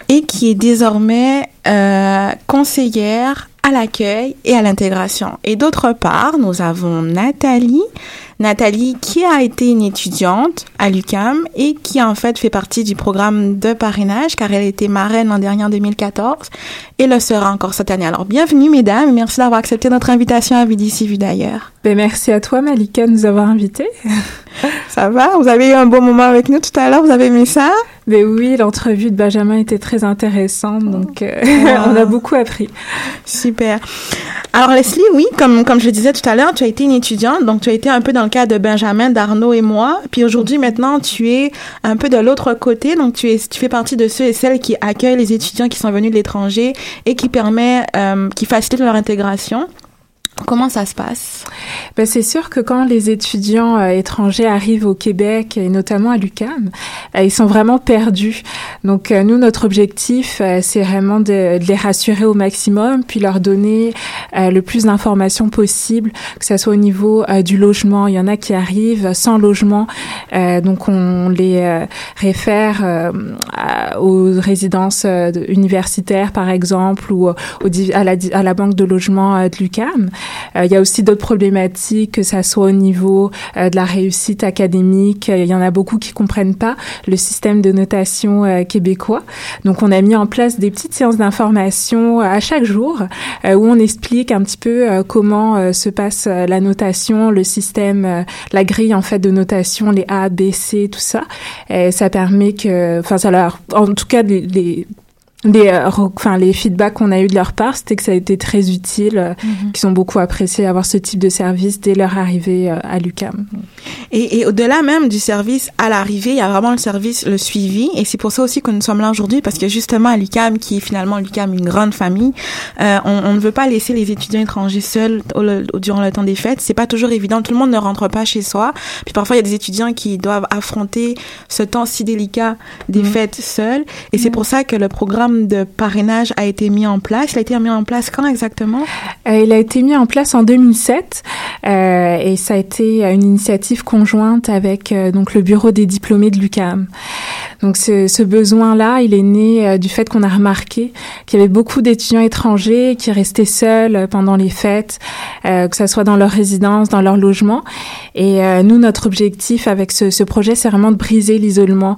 et qui est désormais euh, conseillère à l'accueil et à l'intégration. Et d'autre part, nous avons Nathalie, Nathalie, qui a été une étudiante à l'UCAM et qui en fait fait partie du programme de parrainage car elle a été marraine l'an dernier en 2014 et le sera encore cette année. Alors bienvenue mesdames merci d'avoir accepté notre invitation à Vie d'ici, Vue d'ailleurs. Ben, merci à toi Malika de nous avoir invités. ça va? Vous avez eu un bon moment avec nous tout à l'heure? Vous avez aimé ça? Mais oui, l'entrevue de Benjamin était très intéressante, donc euh, on a beaucoup appris. Super. Alors Leslie, oui, comme comme je le disais tout à l'heure, tu as été une étudiante, donc tu as été un peu dans le cas de Benjamin, d'Arnaud et moi. Puis aujourd'hui, maintenant, tu es un peu de l'autre côté, donc tu es tu fais partie de ceux et celles qui accueillent les étudiants qui sont venus de l'étranger et qui permet, euh, qui facilitent leur intégration. Comment ça se passe? Ben, C'est sûr que quand les étudiants euh, étrangers arrivent au Québec et notamment à l'UCAM, euh, ils sont vraiment perdus. Donc euh, nous, notre objectif, c'est vraiment de, les rassurer au maximum, puis leur donner le plus d'informations possible, que ce soit au niveau du logement. Il y en a qui arrivent sans logement, donc on les réfère aux résidences universitaires, par exemple, ou à, la, à la banque de logement de l'UCAM. Euh, il y a aussi d'autres problématiques, que ça soit au niveau euh, de la réussite académique. Il y en a beaucoup qui comprennent pas le système de notation euh, québécois. Donc, on a mis en place des petites séances d'information à chaque jour où on explique un petit peu comment se passe la notation, le système, la grille en fait de notation, les A, B, C, tout ça. Et ça permet que, enfin, ça leur, en tout cas, les, les les, euh, enfin, les feedbacks qu'on a eu de leur part, c'était que ça a été très utile, euh, mhm. qu'ils ont beaucoup apprécié avoir ce type de service dès leur arrivée euh, à l'UCAM. Et, et au-delà même du service à l'arrivée, il y a vraiment le service, le suivi, et c'est pour ça aussi que nous sommes là aujourd'hui, parce que justement à l'UCAM, qui est finalement l'UCAM une grande famille, euh, on, on, ne veut pas laisser les étudiants étrangers seuls au, durant le temps des fêtes. C'est pas toujours évident. Tout le monde ne rentre pas chez soi. Puis parfois il y a des étudiants qui doivent affronter ce temps si délicat des mhm. fêtes seuls, et c'est mhm. pour ça que le programme de parrainage a été mis en place. Il a été mis en place quand exactement? Euh, Il a été mis en place en 2007 euh, et ça a été une initiative conjointe avec euh, donc le bureau des diplômés de l'UCAM. Donc ce, ce besoin-là, il est né du fait qu'on a remarqué qu'il y avait beaucoup d'étudiants étrangers qui restaient seuls pendant les fêtes, que ça soit dans leur résidence, dans leur logement. Et nous, notre objectif avec ce, ce projet, c'est vraiment de briser l'isolement.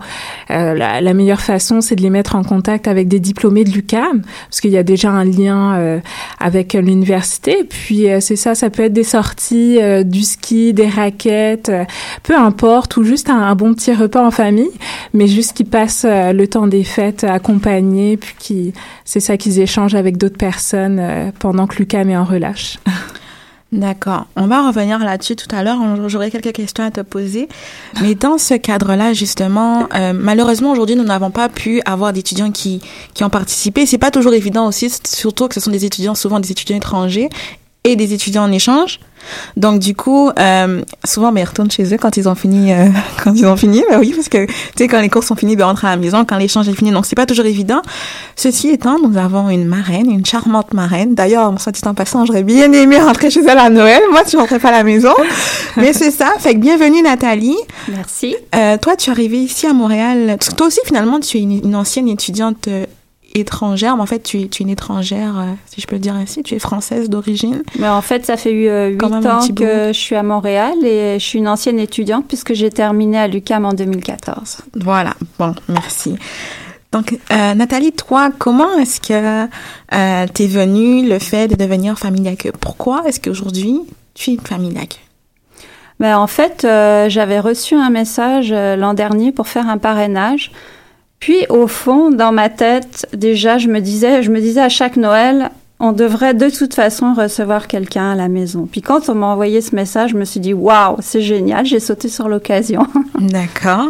La, meilleure façon, c'est de les mettre en contact avec des diplômés de l'UCAM, parce qu'il y a déjà un lien avec l'université. Puis c'est ça, ça peut être des sorties, du ski, des raquettes, peu importe, ou juste un, un bon petit repas en famille, mais juste qui passent euh, le temps des fêtes accompagnés, puis qui, c'est ça qu'ils échangent avec d'autres personnes euh, pendant que Lucam est en relâche. D'accord. On va revenir là-dessus tout à l'heure. J'aurai quelques questions à te poser. Mais dans ce cadre-là, justement, euh, malheureusement, aujourd'hui, nous n'avons pas pu avoir d'étudiants qui, qui ont participé. C'est pas toujours évident aussi, surtout que ce sont des étudiants, souvent des étudiants étrangers et des étudiants en échange. Donc du coup, euh, souvent, ben, ils retournent chez eux quand ils ont fini, euh, quand ils ont fini. Ben oui, parce que tu sais, quand les cours sont finis, ben, rentrent à la maison, quand l'échange est fini. Donc c'est pas toujours évident. Ceci étant, nous avons une marraine, une charmante marraine. D'ailleurs, soit dit en passant, j'aurais bien aimé rentrer chez elle à Noël. Moi, tu rentrais pas à la maison, mais c'est ça. Fait que bienvenue Nathalie. Merci. Euh, toi, tu es arrivée ici à Montréal. Toi aussi, finalement, tu es une, une ancienne étudiante étrangère, mais en fait, tu es, tu es une étrangère, euh, si je peux le dire ainsi, tu es française d'origine. Mais en fait, ça fait euh, huit ans que je suis à Montréal et je suis une ancienne étudiante puisque j'ai terminé à l'UCAM en 2014. Voilà, bon, merci. Donc, euh, Nathalie, toi, comment est-ce que euh, t'es venue le fait de devenir famille d'accueil? Pourquoi est-ce qu'aujourd'hui, tu es une famille d'accueil? Ben, en fait, j'avais reçu un message l'an dernier pour faire un parrainage puis au fond, dans ma tête, déjà, je me disais, je me disais à chaque Noël, on devrait de toute façon recevoir quelqu'un à la maison. Puis quand on m'a envoyé ce message, je me suis dit, waouh, c'est génial, j'ai sauté sur l'occasion. D'accord.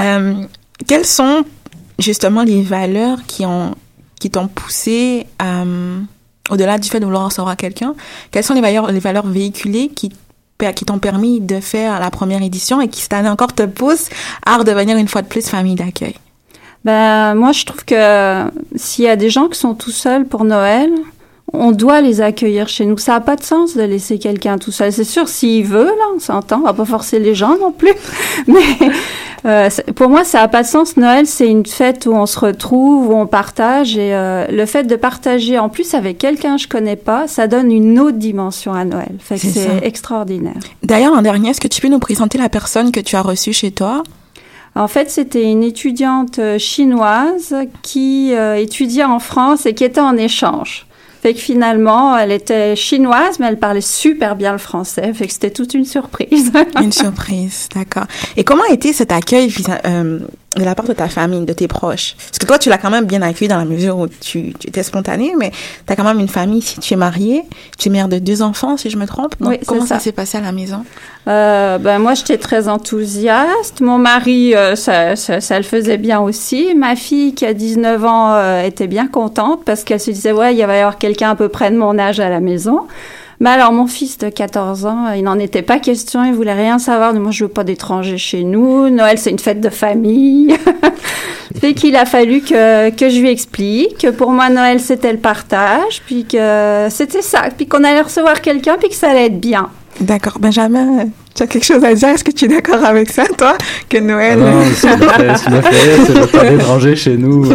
Euh, quelles sont justement les valeurs qui ont qui t'ont poussé euh, au-delà du fait de vouloir recevoir quelqu'un Quelles sont les valeurs les valeurs véhiculées qui qui t'ont permis de faire la première édition et qui cette année encore te poussent à redevenir une fois de plus famille d'accueil? Ben, moi, je trouve que s'il y a des gens qui sont tout seuls pour Noël, on doit les accueillir chez nous. Ça n'a pas de sens de laisser quelqu'un tout seul. C'est sûr, s'il veut, là, on s'entend, on va pas forcer les gens non plus. Mais euh, pour moi, ça n'a pas de sens. Noël, c'est une fête où on se retrouve, où on partage. Et euh, le fait de partager en plus avec quelqu'un que je connais pas, ça donne une autre dimension à Noël. Fait que C'est extraordinaire. D'ailleurs, l'an dernier, est-ce que tu peux nous présenter la personne que tu as reçue chez toi? En fait, c'était une étudiante euh, chinoise qui euh, étudiait en France et qui était en échange. Fait que finalement, elle était chinoise, mais elle parlait super bien le français. Fait que c'était toute une surprise. Une surprise, d'accord. Et comment a été cet accueil euh, de la part de ta famille, de tes proches Parce que toi, tu l'as quand même bien accueilli dans la mesure où tu, tu étais spontanée, mais tu as quand même une famille ici. Tu es mariée, tu es mère de deux enfants, si je me trompe. Donc, Oui, comment ça, ça. s'est passé à la maison? Euh, ben moi, j'étais très enthousiaste. Mon mari, euh, ça, ça, ça le faisait bien aussi. Ma fille, qui a 19 ans, euh, était bien contente parce qu'elle se disait, ouais, il va y avoir quelqu'un à peu près de mon âge à la maison. Mais alors, mon fils de 14 ans, euh, il n'en était pas question. Il voulait rien savoir. Moi, je veux pas d'étrangers chez nous. Noël, c'est une fête de famille. fait qu'il a fallu que, que je lui explique que pour moi, Noël, c'était le partage. Puis que c'était ça. Puis qu'on allait recevoir quelqu'un, puis que ça allait être bien. D'accord. Benjamin, tu as quelque chose à dire? Est-ce que tu es d'accord avec ça, toi Que Noël. Ah non, ce qui m'a fait, ce qui m'a fait rire, c'est le pas d'étranger chez nous.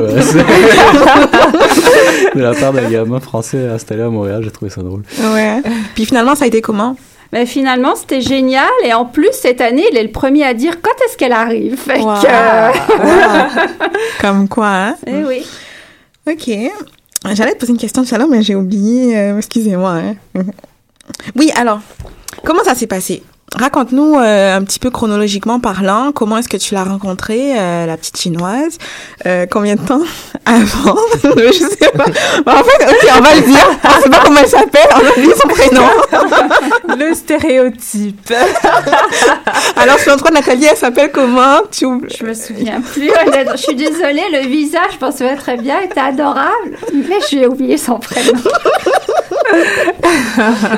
de la part d'un gamin français installé à Montréal, j'ai trouvé ça drôle. ouais. Puis finalement, ça a été comment? Mais finalement, c'était génial. Et en plus, cette année, il est le premier à dire quand est-ce qu'elle arrive. Fait Wow. que, Comme quoi, hein? Eh oui. Ok. J'allais te poser une question tout à l'heure, mais j'ai oublié. euh, Excusez-moi. hein. Oui, alors, comment ça s'est passé? Raconte-nous euh, un petit peu chronologiquement parlant, comment est-ce que tu l'as rencontrée, euh, la petite chinoise Euh, Combien de temps avant? Je sais pas. En fait, on va le dire. On sait pas comment elle s'appelle, on a oublié son prénom. Le stéréotype. Alors, selon toi, Nathalie, elle s'appelle comment? Tu... Je me souviens plus. Je suis désolée, le visage, je m'en souviens très bien, était adorable. Mais j'ai oublié son prénom.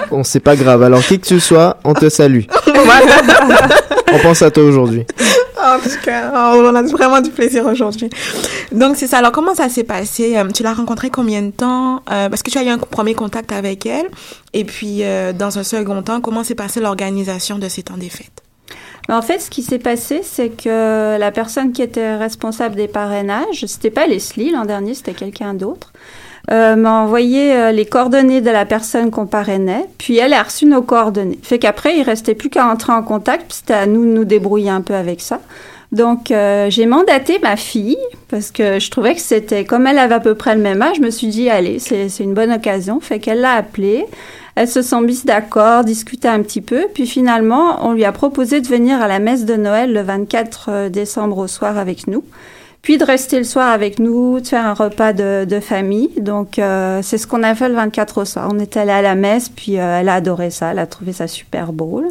Bon, c'est pas grave. Alors, qui que tu sois, on te salue. On pense à toi aujourd'hui. En tout cas, oh, on a vraiment du plaisir aujourd'hui. Donc, c'est ça. Alors, comment ça s'est passé? Euh, tu l'as rencontrée combien de temps? Euh, parce que tu as eu un premier contact avec elle. Et puis, euh, dans un second temps, comment s'est passée l'organisation de ces temps des fêtes? Mais en fait, ce qui s'est passé, c'est que la personne qui était responsable des parrainages, c'était pas Leslie l'an dernier, c'était quelqu'un d'autre, euh, m'a envoyé euh, les coordonnées de la personne qu'on parrainait, puis elle a reçu nos coordonnées. Fait qu'après, il restait plus qu'à entrer en contact, puis c'était à nous de nous débrouiller un peu avec ça. Donc, euh, j'ai mandaté ma fille, parce que je trouvais que c'était, comme elle avait à peu près le même âge, je me suis dit, allez, c'est une bonne occasion. Fait qu'elle l'a appelée. Elles se sont mises d'accord, discuté un petit peu, puis finalement, on lui a proposé de venir à la messe de Noël le 24 décembre au soir avec nous, puis de rester le soir avec nous, de faire un repas de, de famille. Donc, euh, c'est ce qu'on a fait le 24 au soir. On est allé à la messe, puis euh, elle a adoré ça, elle a trouvé ça super beau.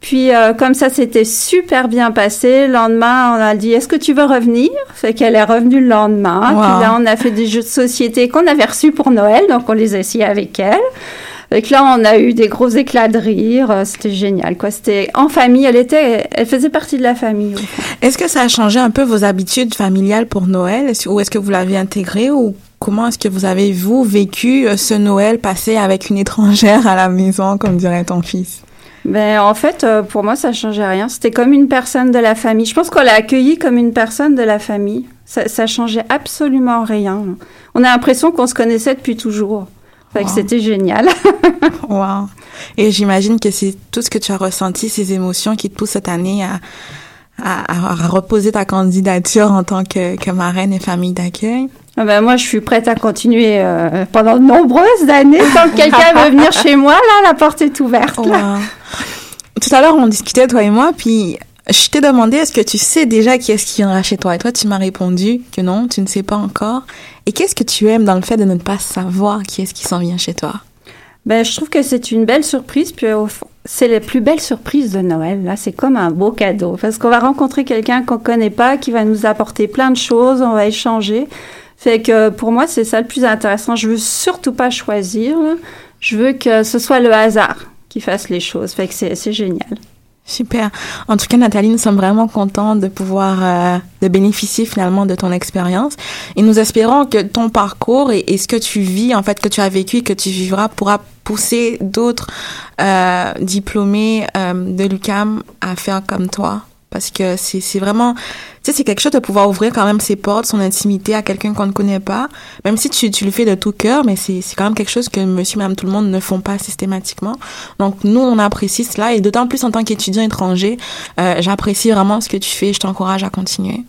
Puis, euh, comme ça s'était super bien passé, le lendemain, on a dit, est-ce que tu veux revenir? Fait qu'elle est revenue le lendemain. Wow. Puis là, on a fait des jeux de société qu'on avait reçus pour Noël, donc on les a essayés avec elle. Fait que là, on a eu des gros éclats de rire. Euh, C'était génial, quoi. C'était en famille. Elle était, elle faisait partie de la famille. Est-ce que ça a changé un peu vos habitudes familiales pour Noël? Ou est-ce que vous l'avez intégré? Ou comment est-ce que vous avez, vous, vécu euh, ce Noël passé avec une étrangère à la maison, comme dirait ton fils? Ben, en fait, euh, pour moi, ça changeait rien. C'était comme une personne de la famille. Je pense qu'on l'a accueilli comme une personne de la famille. Ça, ça changeait absolument rien. On a l'impression qu'on se connaissait depuis toujours. Wow. c'était génial. Wow. Et j'imagine que c'est tout ce que tu as ressenti, ces émotions qui te poussent cette année à, à, à reposer ta candidature en tant que, que marraine et famille d'accueil? Ah ben, moi, je suis prête à continuer euh, pendant de nombreuses années. Tant que quelqu'un veut venir chez moi, là, la porte est ouverte. Wow. Tout à l'heure, on discutait, toi et moi, puis je t'ai demandé, est-ce que tu sais déjà qui est-ce qui viendra chez toi? Et toi, tu m'as répondu que non, tu ne sais pas encore. Et qu'est-ce que tu aimes dans le fait de ne pas savoir qui est-ce qui s'en vient chez toi? Ben, je trouve que c'est une belle surprise. Puis au fond, c'est les plus belles surprises de Noël. Là, c'est comme un beau cadeau parce qu'on va rencontrer quelqu'un qu'on connaît pas, qui va nous apporter plein de choses. On va échanger. Fait que pour moi, c'est ça le plus intéressant. Je veux surtout pas choisir. Je veux que ce soit le hasard qui fasse les choses. Fait que c'est génial. Super. En tout cas, Nathalie, nous sommes vraiment contents de pouvoir euh, de bénéficier finalement de ton expérience et nous espérons que ton parcours et, ce que tu vis, en fait, que tu as vécu et que tu vivras pourra pousser d'autres euh, diplômés euh, de l'UCAM à faire comme toi parce que c'est vraiment tu sais c'est quelque chose de pouvoir ouvrir quand même ses portes son intimité à quelqu'un qu'on ne connaît pas. Même si tu, tu le fais de tout cœur mais c'est quand même quelque chose que monsieur madame tout le monde ne font pas systématiquement. Donc nous on apprécie cela. Et d'autant plus en tant qu'étudiant étranger euh, j'apprécie vraiment ce que tu fais. Je t'encourage à continuer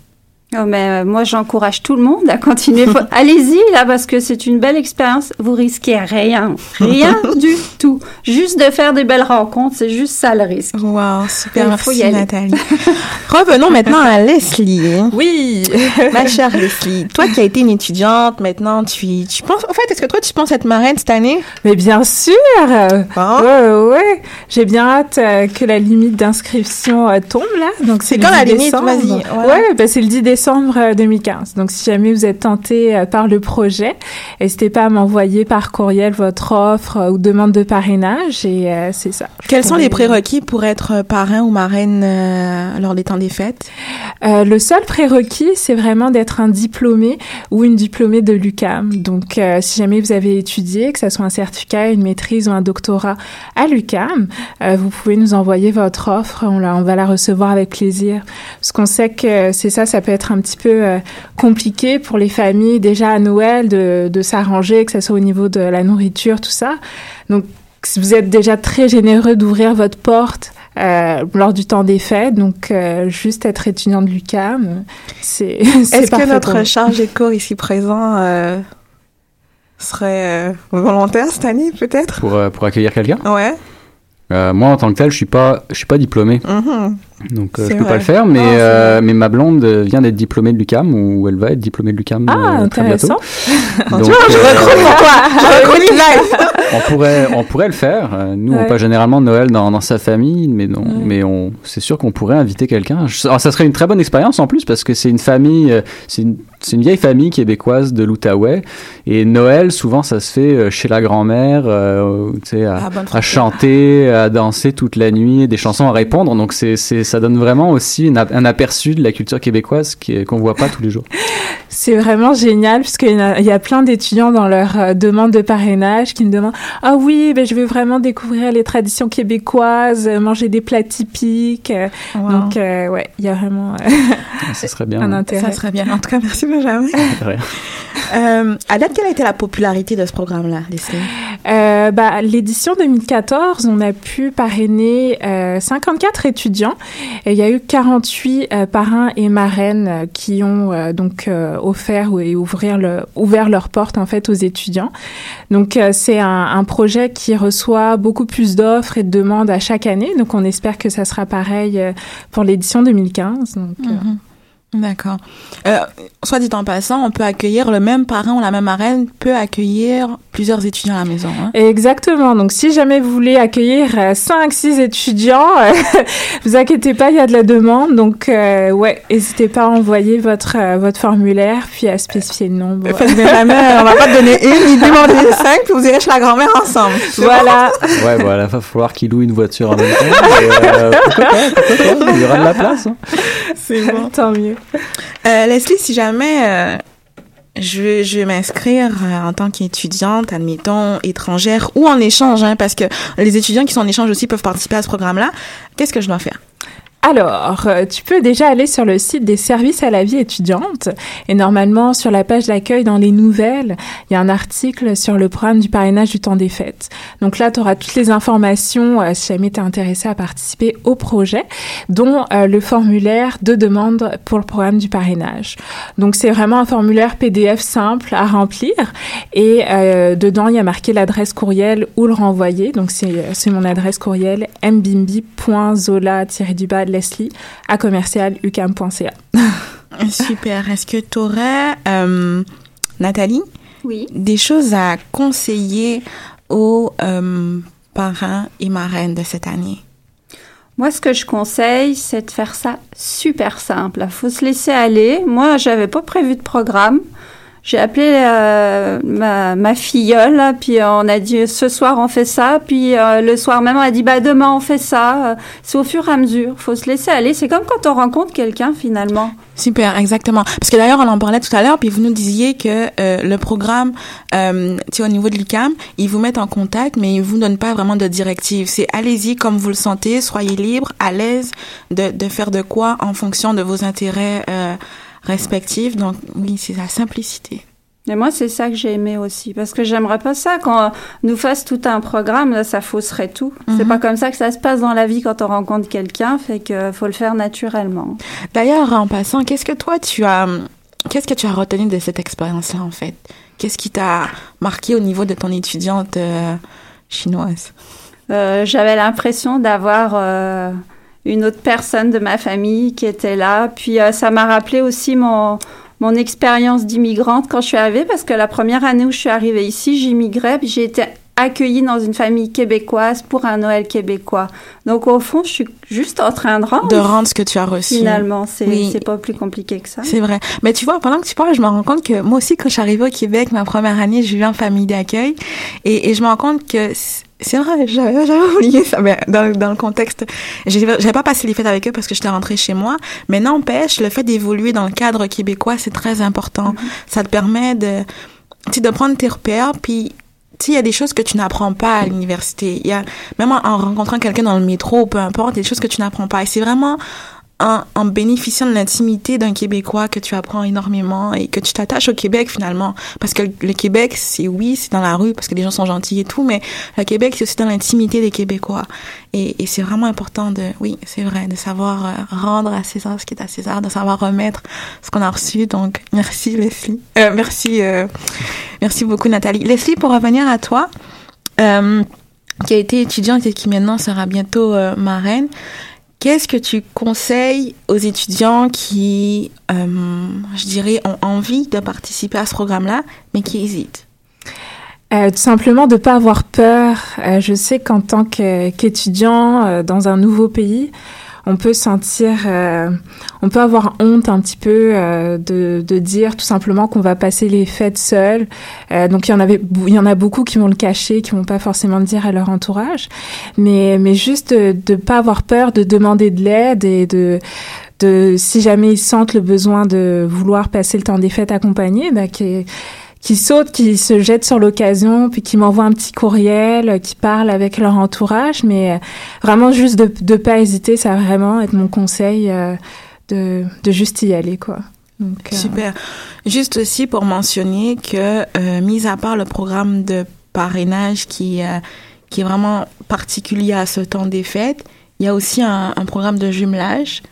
Oh, mais euh, moi, j'encourage tout le monde à continuer. Allez-y, là, parce que c'est une belle expérience. Vous risquez rien. Rien du tout. Juste de faire des belles rencontres, c'est juste ça le risque. Wow, super. Merci, Nathalie. Revenons maintenant à Leslie. Oui. Ma chère Leslie, toi qui as été une étudiante, maintenant, tu, tu penses, en fait, est-ce que toi, tu penses être marraine cette année? Mais bien sûr. Bon. Ouais, ouais. J'ai bien hâte euh, que la limite d'inscription euh, tombe, là. Donc, c'est quand la limite? Vas-y. Ouais, ben, c'est le 10 décembre décembre 2015. Donc, si jamais vous êtes tenté euh, par le projet, n'hésitez pas à m'envoyer par courriel votre offre euh, ou demande de parrainage et euh, c'est ça. Quels sont les prérequis pour être parrain ou marraine lors des temps des fêtes? le seul prérequis, c'est vraiment d'être un diplômé ou une diplômée de l'UCAM. Donc, si jamais vous avez étudié, que ce soit un certificat, une maîtrise ou un doctorat à l'UCAM, vous pouvez nous envoyer votre offre. On, la, on va la recevoir avec plaisir. Parce qu'on sait que c'est ça, ça peut être un petit peu euh, compliqué pour les familles déjà à Noël de, de s'arranger, que ce soit au niveau de la nourriture, tout ça. Donc, vous êtes déjà très généreux d'ouvrir votre porte euh, lors du temps des fêtes. Donc, euh, juste être étudiant de l'UCAM, c'est Est-ce que notre chargé de cours ici présent euh, serait volontaire cette année, peut-être? Pour, pour accueillir quelqu'un? Ouais. Moi, en tant que tel, je suis pas, je suis pas diplômé. Mm-hmm. Donc euh, je peux pas le faire, mais, euh, mais ma blonde vient d'être diplômée de l'UCAM, ou elle va être diplômée de l'UCAM ah, euh, très bientôt. Donc, tu vois, je recrute pour toi Je recrute live on pourrait, on pourrait le faire. Nous, ouais. on passe généralement Noël dans, dans sa famille, mais non, ouais. mais on, c'est sûr qu'on pourrait inviter quelqu'un. Ça serait une très bonne expérience en plus parce que c'est une famille, c'est une, c'est une vieille famille québécoise de l'Outaouais. Et Noël, souvent, ça se fait chez la grand-mère, euh, tu sais, à, ah, à chanter, à danser toute la nuit, des chansons à répondre. Donc, c'est, ça donne vraiment aussi une, un aperçu de la culture québécoise qu'on voit pas tous les jours. C'est vraiment génial puisqu'il y y a plein d'étudiants dans leur euh, demande de parrainage qui me demandent ah oui ben je veux vraiment découvrir les traditions québécoises manger des plats typiques wow. donc euh, ouais il y a vraiment euh, ça serait bien un intérêt ça serait bien en tout cas merci Benjamin euh, à date quelle a été la popularité de ce programme là Leslie euh, bah, l'édition 2014 on a pu parrainer 54 étudiants et il y a eu 48 parrains et marraines qui ont donc offert et ouvrir le, ouvert leurs portes en fait aux étudiants. Donc euh, c'est un, un, projet qui reçoit beaucoup plus d'offres et de demandes à chaque année. Donc on espère que ça sera pareil euh, pour l'édition 2015. Donc, mm -hmm. D'accord. Euh, soit dit en passant, on peut accueillir le même parrain ou la même marraine peut accueillir plusieurs étudiants à la maison. Hein? Exactement. Donc, si jamais vous voulez accueillir 5, 6 étudiants, vous inquiétez pas, il y a de la demande. Donc, euh, ouais, n'hésitez pas à envoyer votre, euh, votre formulaire, puis à spécifier le nombre. Que jamais, on va pas te donner une, ni demander cinq, puis vous irez chez la grand-mère ensemble. Voilà. Bon ouais, voilà, va falloir qu'il loue une voiture en même temps. Et, euh, pourquoi pas, pourquoi pas, il y aura de la place. Hein. C'est bon. Tant mieux. Euh, Leslie, si jamais euh, je je veux m'inscrire euh, en tant qu'étudiante, admettons, étrangère ou en échange, hein, parce que les étudiants qui sont en échange aussi peuvent participer à ce programme-là, qu'est-ce que je dois faire? Alors, tu peux déjà aller sur le site des services à la vie étudiante et normalement sur la page d'accueil dans les nouvelles, il y a un article sur le programme du parrainage du temps des fêtes. Donc là, tu auras toutes les informations euh, si jamais tu es intéressé à participer au projet, dont euh, le formulaire de demande pour le programme du parrainage. Donc c'est vraiment un formulaire PDF simple à remplir et euh, dedans, il y a marqué l'adresse courriel où le renvoyer. Donc c'est mon adresse courriel mbimbi.zola-du-bas Leslie à commercialucam.ca. Super. Est-ce que tu aurais, euh, Nathalie, oui. des choses à conseiller aux euh, parrains et marraines de cette année? Moi, ce que je conseille, c'est de faire ça super simple. Il faut se laisser aller. Moi, j'avais pas prévu de programme. J'ai appelé euh, ma, ma filleule, puis on a dit ce soir on fait ça, puis euh, le soir même on a dit bah demain on fait ça. C'est au fur et à mesure, faut se laisser aller. C'est comme quand on rencontre quelqu'un finalement. Super, exactement. Parce que d'ailleurs, on en parlait tout à l'heure, puis vous nous disiez que euh, le programme, euh, au niveau de l'UCAM, ils vous mettent en contact, mais ils vous donnent pas vraiment de directives. C'est allez-y comme vous le sentez, soyez libre, à l'aise de, de faire de quoi en fonction de vos intérêts euh, respectifs. Donc oui, c'est la simplicité. Et moi, c'est ça que j'ai aimé aussi, parce que j'aimerais pas ça qu'on nous fasse tout un programme, là, ça fausserait tout. C'est Mhm. pas comme ça que ça se passe dans la vie quand on rencontre quelqu'un, fait que faut le faire naturellement. D'ailleurs, en passant, qu'est-ce que toi tu as, qu'est-ce que tu as retenu de cette expérience-là en fait? Qu'est-ce qui t'a marqué au niveau de ton étudiante euh, chinoise? Euh, J'avais l'impression d'avoir euh, une autre personne de ma famille qui était là, puis euh, ça m'a rappelé aussi mon mon expérience d'immigrante quand je suis arrivée, parce que la première année où je suis arrivée ici, j'immigrais, puis j'ai été accueillie dans une famille québécoise pour un Noël québécois. Donc au fond, je suis juste en train de rendre. De rendre ce que tu as reçu. Finalement, c'est Oui. pas plus compliqué que ça. C'est vrai. Mais tu vois, pendant que tu parles, je me rends compte que moi aussi, quand je suis arrivée au Québec, ma première année, j'ai eu en famille d'accueil. Et, et je me rends compte que c'est vrai, j'avais oublié ça. Mais dans, dans le contexte, j'avais pas passé les fêtes avec eux parce que j'étais rentrée chez moi. Mais n'empêche, le fait d'évoluer dans le cadre québécois, c'est très important. Ça te permet de, tu sais, de prendre tes repères, puis il y a des choses que tu n'apprends pas à l'université. Il y a, même en, en rencontrant quelqu'un dans le métro, peu importe, il y a des choses que tu n'apprends pas. Et c'est vraiment en, bénéficiant de l'intimité d'un Québécois que tu apprends énormément et que tu t'attaches au Québec finalement. Parce que le, Québec, c'est oui, c'est dans la rue parce que les gens sont gentils et tout, mais le Québec, c'est aussi dans l'intimité des Québécois. Et, c'est vraiment important de, oui, c'est vrai, de savoir euh, rendre à César ce qui est à César, de savoir remettre ce qu'on a reçu. Donc, merci Leslie. Euh, merci, euh, merci beaucoup Nathalie. Leslie, pour revenir à toi, qui a été étudiante et qui maintenant sera bientôt marraine, qu'est-ce que tu conseilles aux étudiants qui, euh, je dirais, ont envie de participer à ce programme-là, mais qui hésitent? Euh, tout simplement de pas avoir peur. Euh, je sais qu'en tant qu'étudiant dans un nouveau pays, on peut sentir, euh, on peut avoir honte un petit peu euh, de, de dire tout simplement qu'on va passer les fêtes seul. Euh, donc il y en avait, il y en a beaucoup qui vont le cacher, qui vont pas forcément le dire à leur entourage, mais mais juste de, de pas avoir peur de demander de l'aide et de de si jamais ils sentent le besoin de vouloir passer le temps des fêtes accompagnés, bah, qui sautent, qui se jettent sur l'occasion, puis qui m'envoient un petit courriel, euh, qui parlent avec leur entourage, mais euh, vraiment juste de de pas hésiter, ça va vraiment être mon conseil euh, de de juste y aller quoi. Super. Juste aussi pour mentionner que, euh, mis à part le programme de parrainage qui, euh, qui est vraiment particulier à ce temps des fêtes, il y a aussi un, un programme de jumelage.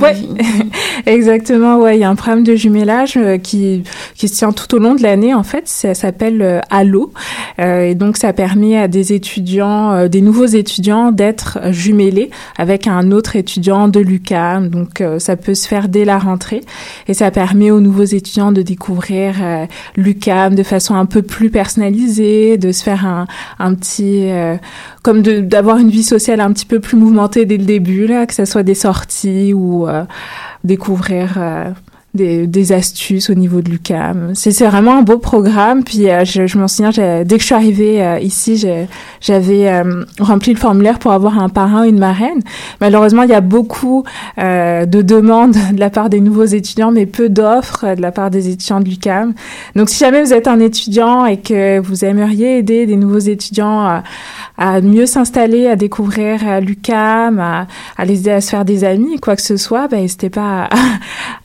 Ouais, exactement. Ouais, il y a un programme de jumelage euh, qui qui se tient tout au long de l'année. En fait, ça s'appelle euh, Allo, Euh, et donc ça permet à des étudiants, euh, des nouveaux étudiants, d'être jumelés avec un autre étudiant de l'UCAM. Donc euh, ça peut se faire dès la rentrée, et ça permet aux nouveaux étudiants de découvrir euh, l'UCAM de façon un peu plus personnalisée, de se faire un un petit euh, comme d'avoir une vie sociale un petit peu plus mouvementée dès le début là, que ça soit des sorties ou euh, découvrir euh, des, des astuces au niveau de l'UCAM. C'est vraiment un beau programme. Puis euh, je, je m'en souviens, dès que je suis arrivée euh, ici, j'avais euh, rempli le formulaire pour avoir un parrain ou une marraine. Malheureusement, il y a beaucoup euh, de demandes de la part des nouveaux étudiants, mais peu d'offres de la part des étudiants de l'UCAM. Donc si jamais vous êtes un étudiant et que vous aimeriez aider des nouveaux étudiants à, mieux s'installer, à découvrir l'UCAM, à, à les aider à se faire des amis, quoi que ce soit, ben, n'hésitez pas à,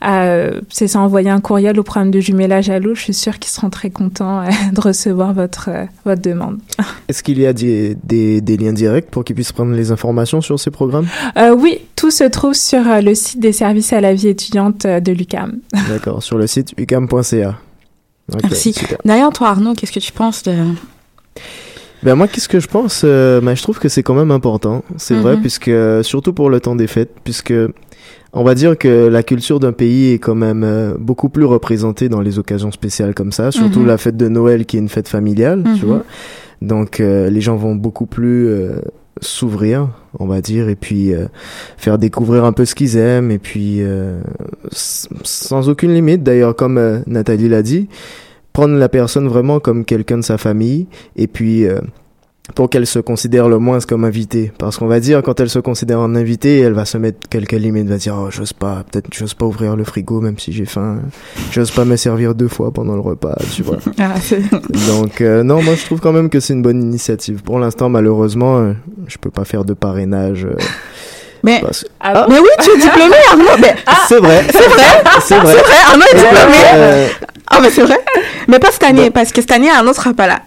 à, c'est ça, envoyer un courriel au programme de jumelage à l'eau. Je suis sûre qu'ils seront très contents euh, de recevoir votre, euh, votre demande. Est-ce qu'il y a des, des, des liens directs pour qu'ils puissent prendre les informations sur ces programmes? Euh, oui, tout se trouve sur euh, le site des services à la vie étudiante euh, de l'UCAM. D'accord, sur le site ucam.ca. Ok, Merci. D'ailleurs, toi, Arnaud, qu'est-ce que tu penses de... Ben moi, qu'est-ce que je pense euh, ben, Je trouve que c'est quand même important, c'est vrai, Mhm. puisque surtout pour le temps des fêtes, puisque on va dire que la culture d'un pays est quand même euh, beaucoup plus représentée dans les occasions spéciales comme ça, surtout Mhm. la fête de Noël qui est une fête familiale, tu Mhm. vois. Donc euh, les gens vont beaucoup plus euh, s'ouvrir, on va dire, et puis euh, faire découvrir un peu ce qu'ils aiment, et puis euh, sans aucune limite, d'ailleurs, comme Nathalie l'a dit. prendre la personne vraiment comme quelqu'un de sa famille et puis euh, pour qu'elle se considère le moins comme invitée. Parce qu'on va dire, quand elle se considère en invitée, elle va se mettre quelques limites, va dire, oh, j'ose pas, peut-être, j'ose pas ouvrir le frigo, même si j'ai faim. J'ose pas me servir deux fois pendant le repas, tu vois. Ah, Donc, euh, non, moi, je trouve quand même que c'est une bonne initiative. Pour l'instant, malheureusement, euh, je peux pas faire de parrainage. euh, Mais, parce- Ah, mais oui, tu es diplômé, Arnaud. Mais, C'est vrai. C'est vrai. C'est vrai. Vrai, Arnaud est diplômé. Euh, Ah, mais c'est vrai. Mais pas cette année, parce que cette année, Arnaud sera pas là.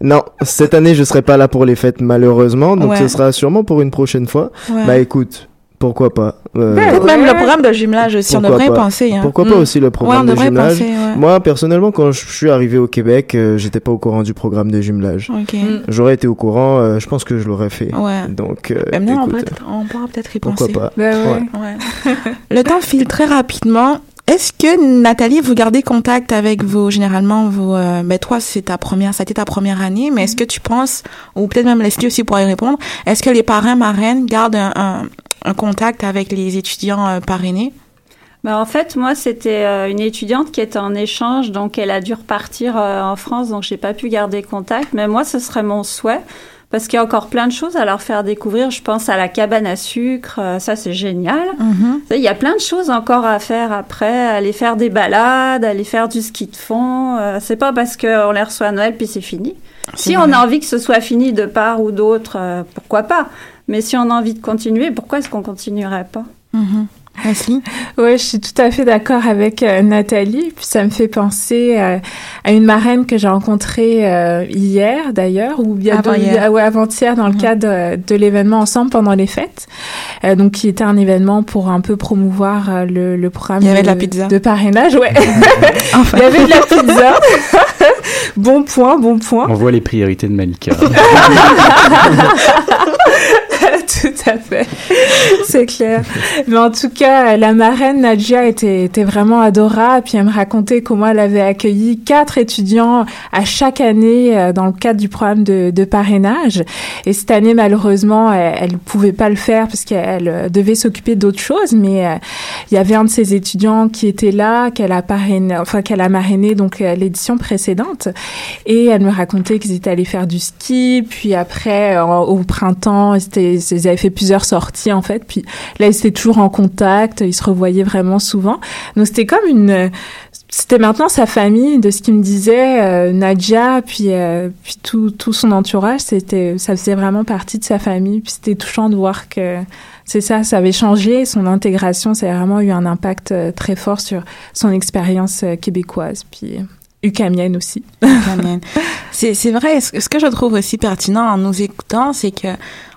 Non, cette année, je serai pas là pour les fêtes, malheureusement. Donc, Ouais. ce sera sûrement pour une prochaine fois. Ouais. Bah, écoute, pourquoi pas. Euh, Peut-être même le programme de jumelage aussi, on Pourquoi devrait y pas. penser. Hein. Pourquoi pas Mm. aussi le programme Ouais, de jumelage penser, ouais. Moi, personnellement, quand je suis arrivé au Québec, euh, j'étais pas au courant du programme de jumelage. Ok. J'aurais été au courant, euh, je pense que je l'aurais fait. Ouais. Donc, euh, Ben non, on, écoute, peut on pourra peut-être y pourquoi penser. pas. Ouais. Ouais. Ouais. le temps file très rapidement. Est-ce que Nathalie, vous gardez contact avec vos généralement vos euh, ben toi c'est ta première ça a été ta première année mais est-ce que tu penses ou peut-être même Leslie aussi pourrait répondre est-ce que les parrains marraines gardent un, un, un contact avec les étudiants euh, parrainés? Ben, en fait, moi, c'était euh, une étudiante qui était en échange, donc elle a dû repartir euh, en France, donc j'ai pas pu garder contact. Mais moi, ce serait mon souhait, parce qu'il y a encore plein de choses à leur faire découvrir. Je pense à la cabane à sucre, euh, ça c'est génial. Ça, Il y a plein de choses encore à faire après, aller faire des balades, aller faire du ski de fond. Euh, c'est pas parce qu'on les reçoit à Noël puis c'est fini. Si vrai. on a envie que ce soit fini de part ou d'autre, euh, pourquoi pas? Mais si on a envie de continuer, pourquoi est-ce qu'on continuerait pas? Ouais, je suis tout à fait d'accord avec euh, Nathalie. Puis ça me fait penser euh, à une marraine que j'ai rencontrée euh, hier, d'ailleurs, ou deux- Avant-hier. ouais, dans le cadre euh, de l'événement Ensemble pendant les fêtes. Euh, donc, qui était un événement pour un peu promouvoir euh, le, le programme Il y avait de de, la pizza. de parrainage. Ouais, il y avait de la pizza. bon point, bon point. On voit les priorités de Malika. Tout à fait, c'est clair. Mais en tout cas, la marraine Nadia était, vraiment adorable. Puis elle me racontait comment elle avait accueilli quatre étudiants à chaque année euh, dans le cadre du programme de, parrainage. Et cette année, malheureusement, elle, elle pouvait pas le faire parce qu'elle euh, devait s'occuper d'autres choses. Mais euh, il y avait un de ses étudiants qui était là, qu'elle a parrainé, enfin qu'elle a marrainé donc l'édition précédente. Et elle me racontait qu'ils étaient allés faire du ski, puis après au printemps, ils, étaient- ils avaient fait plusieurs sorties en fait. Puis là, ils étaient toujours en contact, ils se revoyaient vraiment souvent. Donc c'était comme une, c'était maintenant sa famille, de ce qu'il me disait, euh, Nadia, puis euh, puis tout tout son entourage, c'était, ça faisait vraiment partie de sa famille. Puis c'était touchant de voir que c'est ça, ça avait changé. Son intégration, ça a vraiment eu un impact euh, très fort sur son expérience québécoise. Puis Ucamienne aussi. C'est vrai. Ce que je trouve aussi pertinent en nous écoutant, c'est que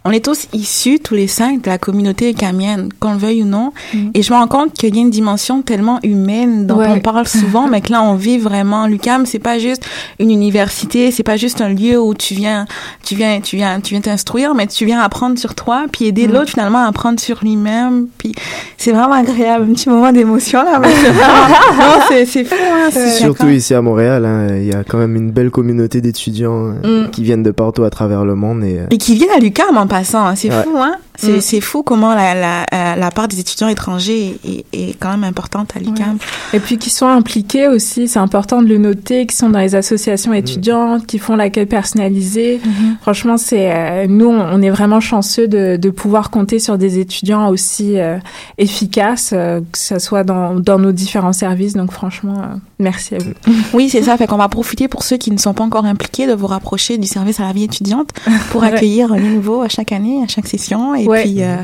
on est tous issus, tous les cinq, de la communauté camienne, qu'on le veuille ou non. Et je me rends compte qu'il y a une dimension tellement humaine dont Ouais. on parle souvent, mais que là, on vit vraiment. L'UCAM, c'est pas juste une université, c'est pas juste un lieu où tu viens, tu viens, tu viens, tu viens t'instruire, mais tu viens apprendre sur toi, puis aider Mm. l'autre finalement à apprendre sur lui-même. Puis c'est vraiment agréable, un petit moment d'émotion là. mais c'est fou. Hein, Surtout ici à Montréal, hein, il y a quand même une belle communauté d'étudiants euh, Mm. qui viennent de partout à travers le monde. Et, euh, Et qui viennent à l'UQAM en passant, hein. c'est Ouais. fou, hein? C'est Mm. c'est fou comment la, la, euh, la part des étudiants étrangers est, est quand même importante à l'UQAM. Et puis qui sont impliqués aussi, c'est important de le noter, qui sont dans les associations étudiantes, qui font l'accueil personnalisé. Franchement, c'est euh, nous, on est vraiment chanceux de, de pouvoir compter sur des étudiants aussi euh, efficaces, euh, que ce soit dans, dans nos différents services. Donc franchement, euh, merci à vous. Oui, c'est ça. Fait qu'on va profiter pour ceux qui ne sont pas encore impliqués de vous rapprocher du service à la vie étudiante pour accueillir les nouveaux à chaque année, à chaque session. Et Ouais. puis, euh,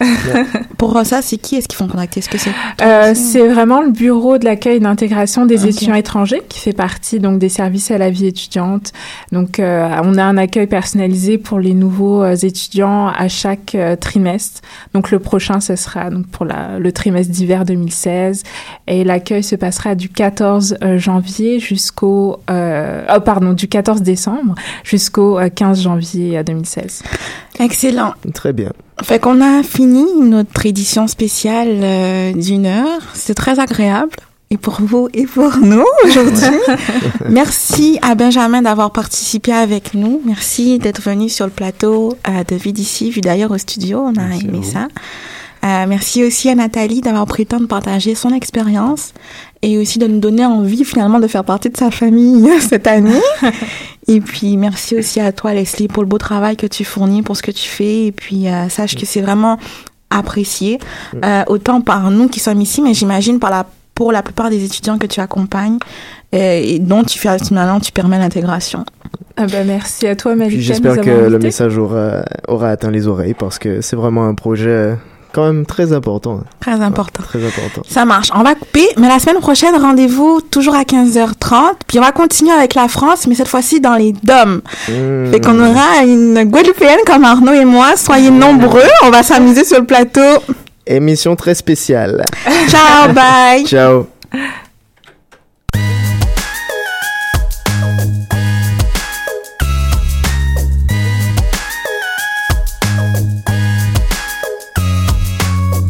pour ça, c'est qui est-ce qu'ils font contacter? Est-ce que c'est Euh, c'est vraiment le bureau de l'accueil et d'intégration des étudiants étrangers qui fait partie donc des services à la vie étudiante. Donc euh, on a un accueil personnalisé pour les nouveaux euh, étudiants à chaque euh, trimestre. Donc le prochain ce sera donc pour la, le trimestre d'hiver 2016 et l'accueil se passera du 14 euh, janvier jusqu'au euh, oh, pardon du 14 décembre jusqu'au euh, 15 janvier euh, 2016. Excellent. Très bien. Fait qu'on a fini notre édition spéciale euh, d'une heure. C'est très agréable. Et pour vous et pour nous aujourd'hui. Merci à Benjamin d'avoir participé avec nous. Merci d'être venu sur le plateau euh, de Vie d'ici, vu d'ailleurs au studio. On a aimé ça. Euh, merci aussi à Nathalie d'avoir pris le temps de partager son expérience et aussi de nous donner envie finalement de faire partie de sa famille cette année. et puis merci aussi à toi Leslie pour le beau travail que tu fournis, pour ce que tu fais. Et puis euh, sache que c'est vraiment apprécié, euh, autant par nous qui sommes ici, mais j'imagine par la pour la plupart des étudiants que tu accompagnes euh, et dont tu fais maintenant tu permets l'intégration. Ah bah merci à toi Malika. J'espère que le message aura, aura atteint les oreilles parce que c'est vraiment un projet quand même très important. Très important. Très important. Ça marche. On va couper, mais la semaine prochaine, rendez-vous toujours à 15h30. Puis on va continuer avec la France, mais cette fois-ci dans les DOM. Mmh. Fait qu'on aura une Guadeloupéenne comme Arnaud et moi. Soyez nombreux. On va s'amuser sur le plateau. Émission très spéciale. Ciao, bye. Ciao.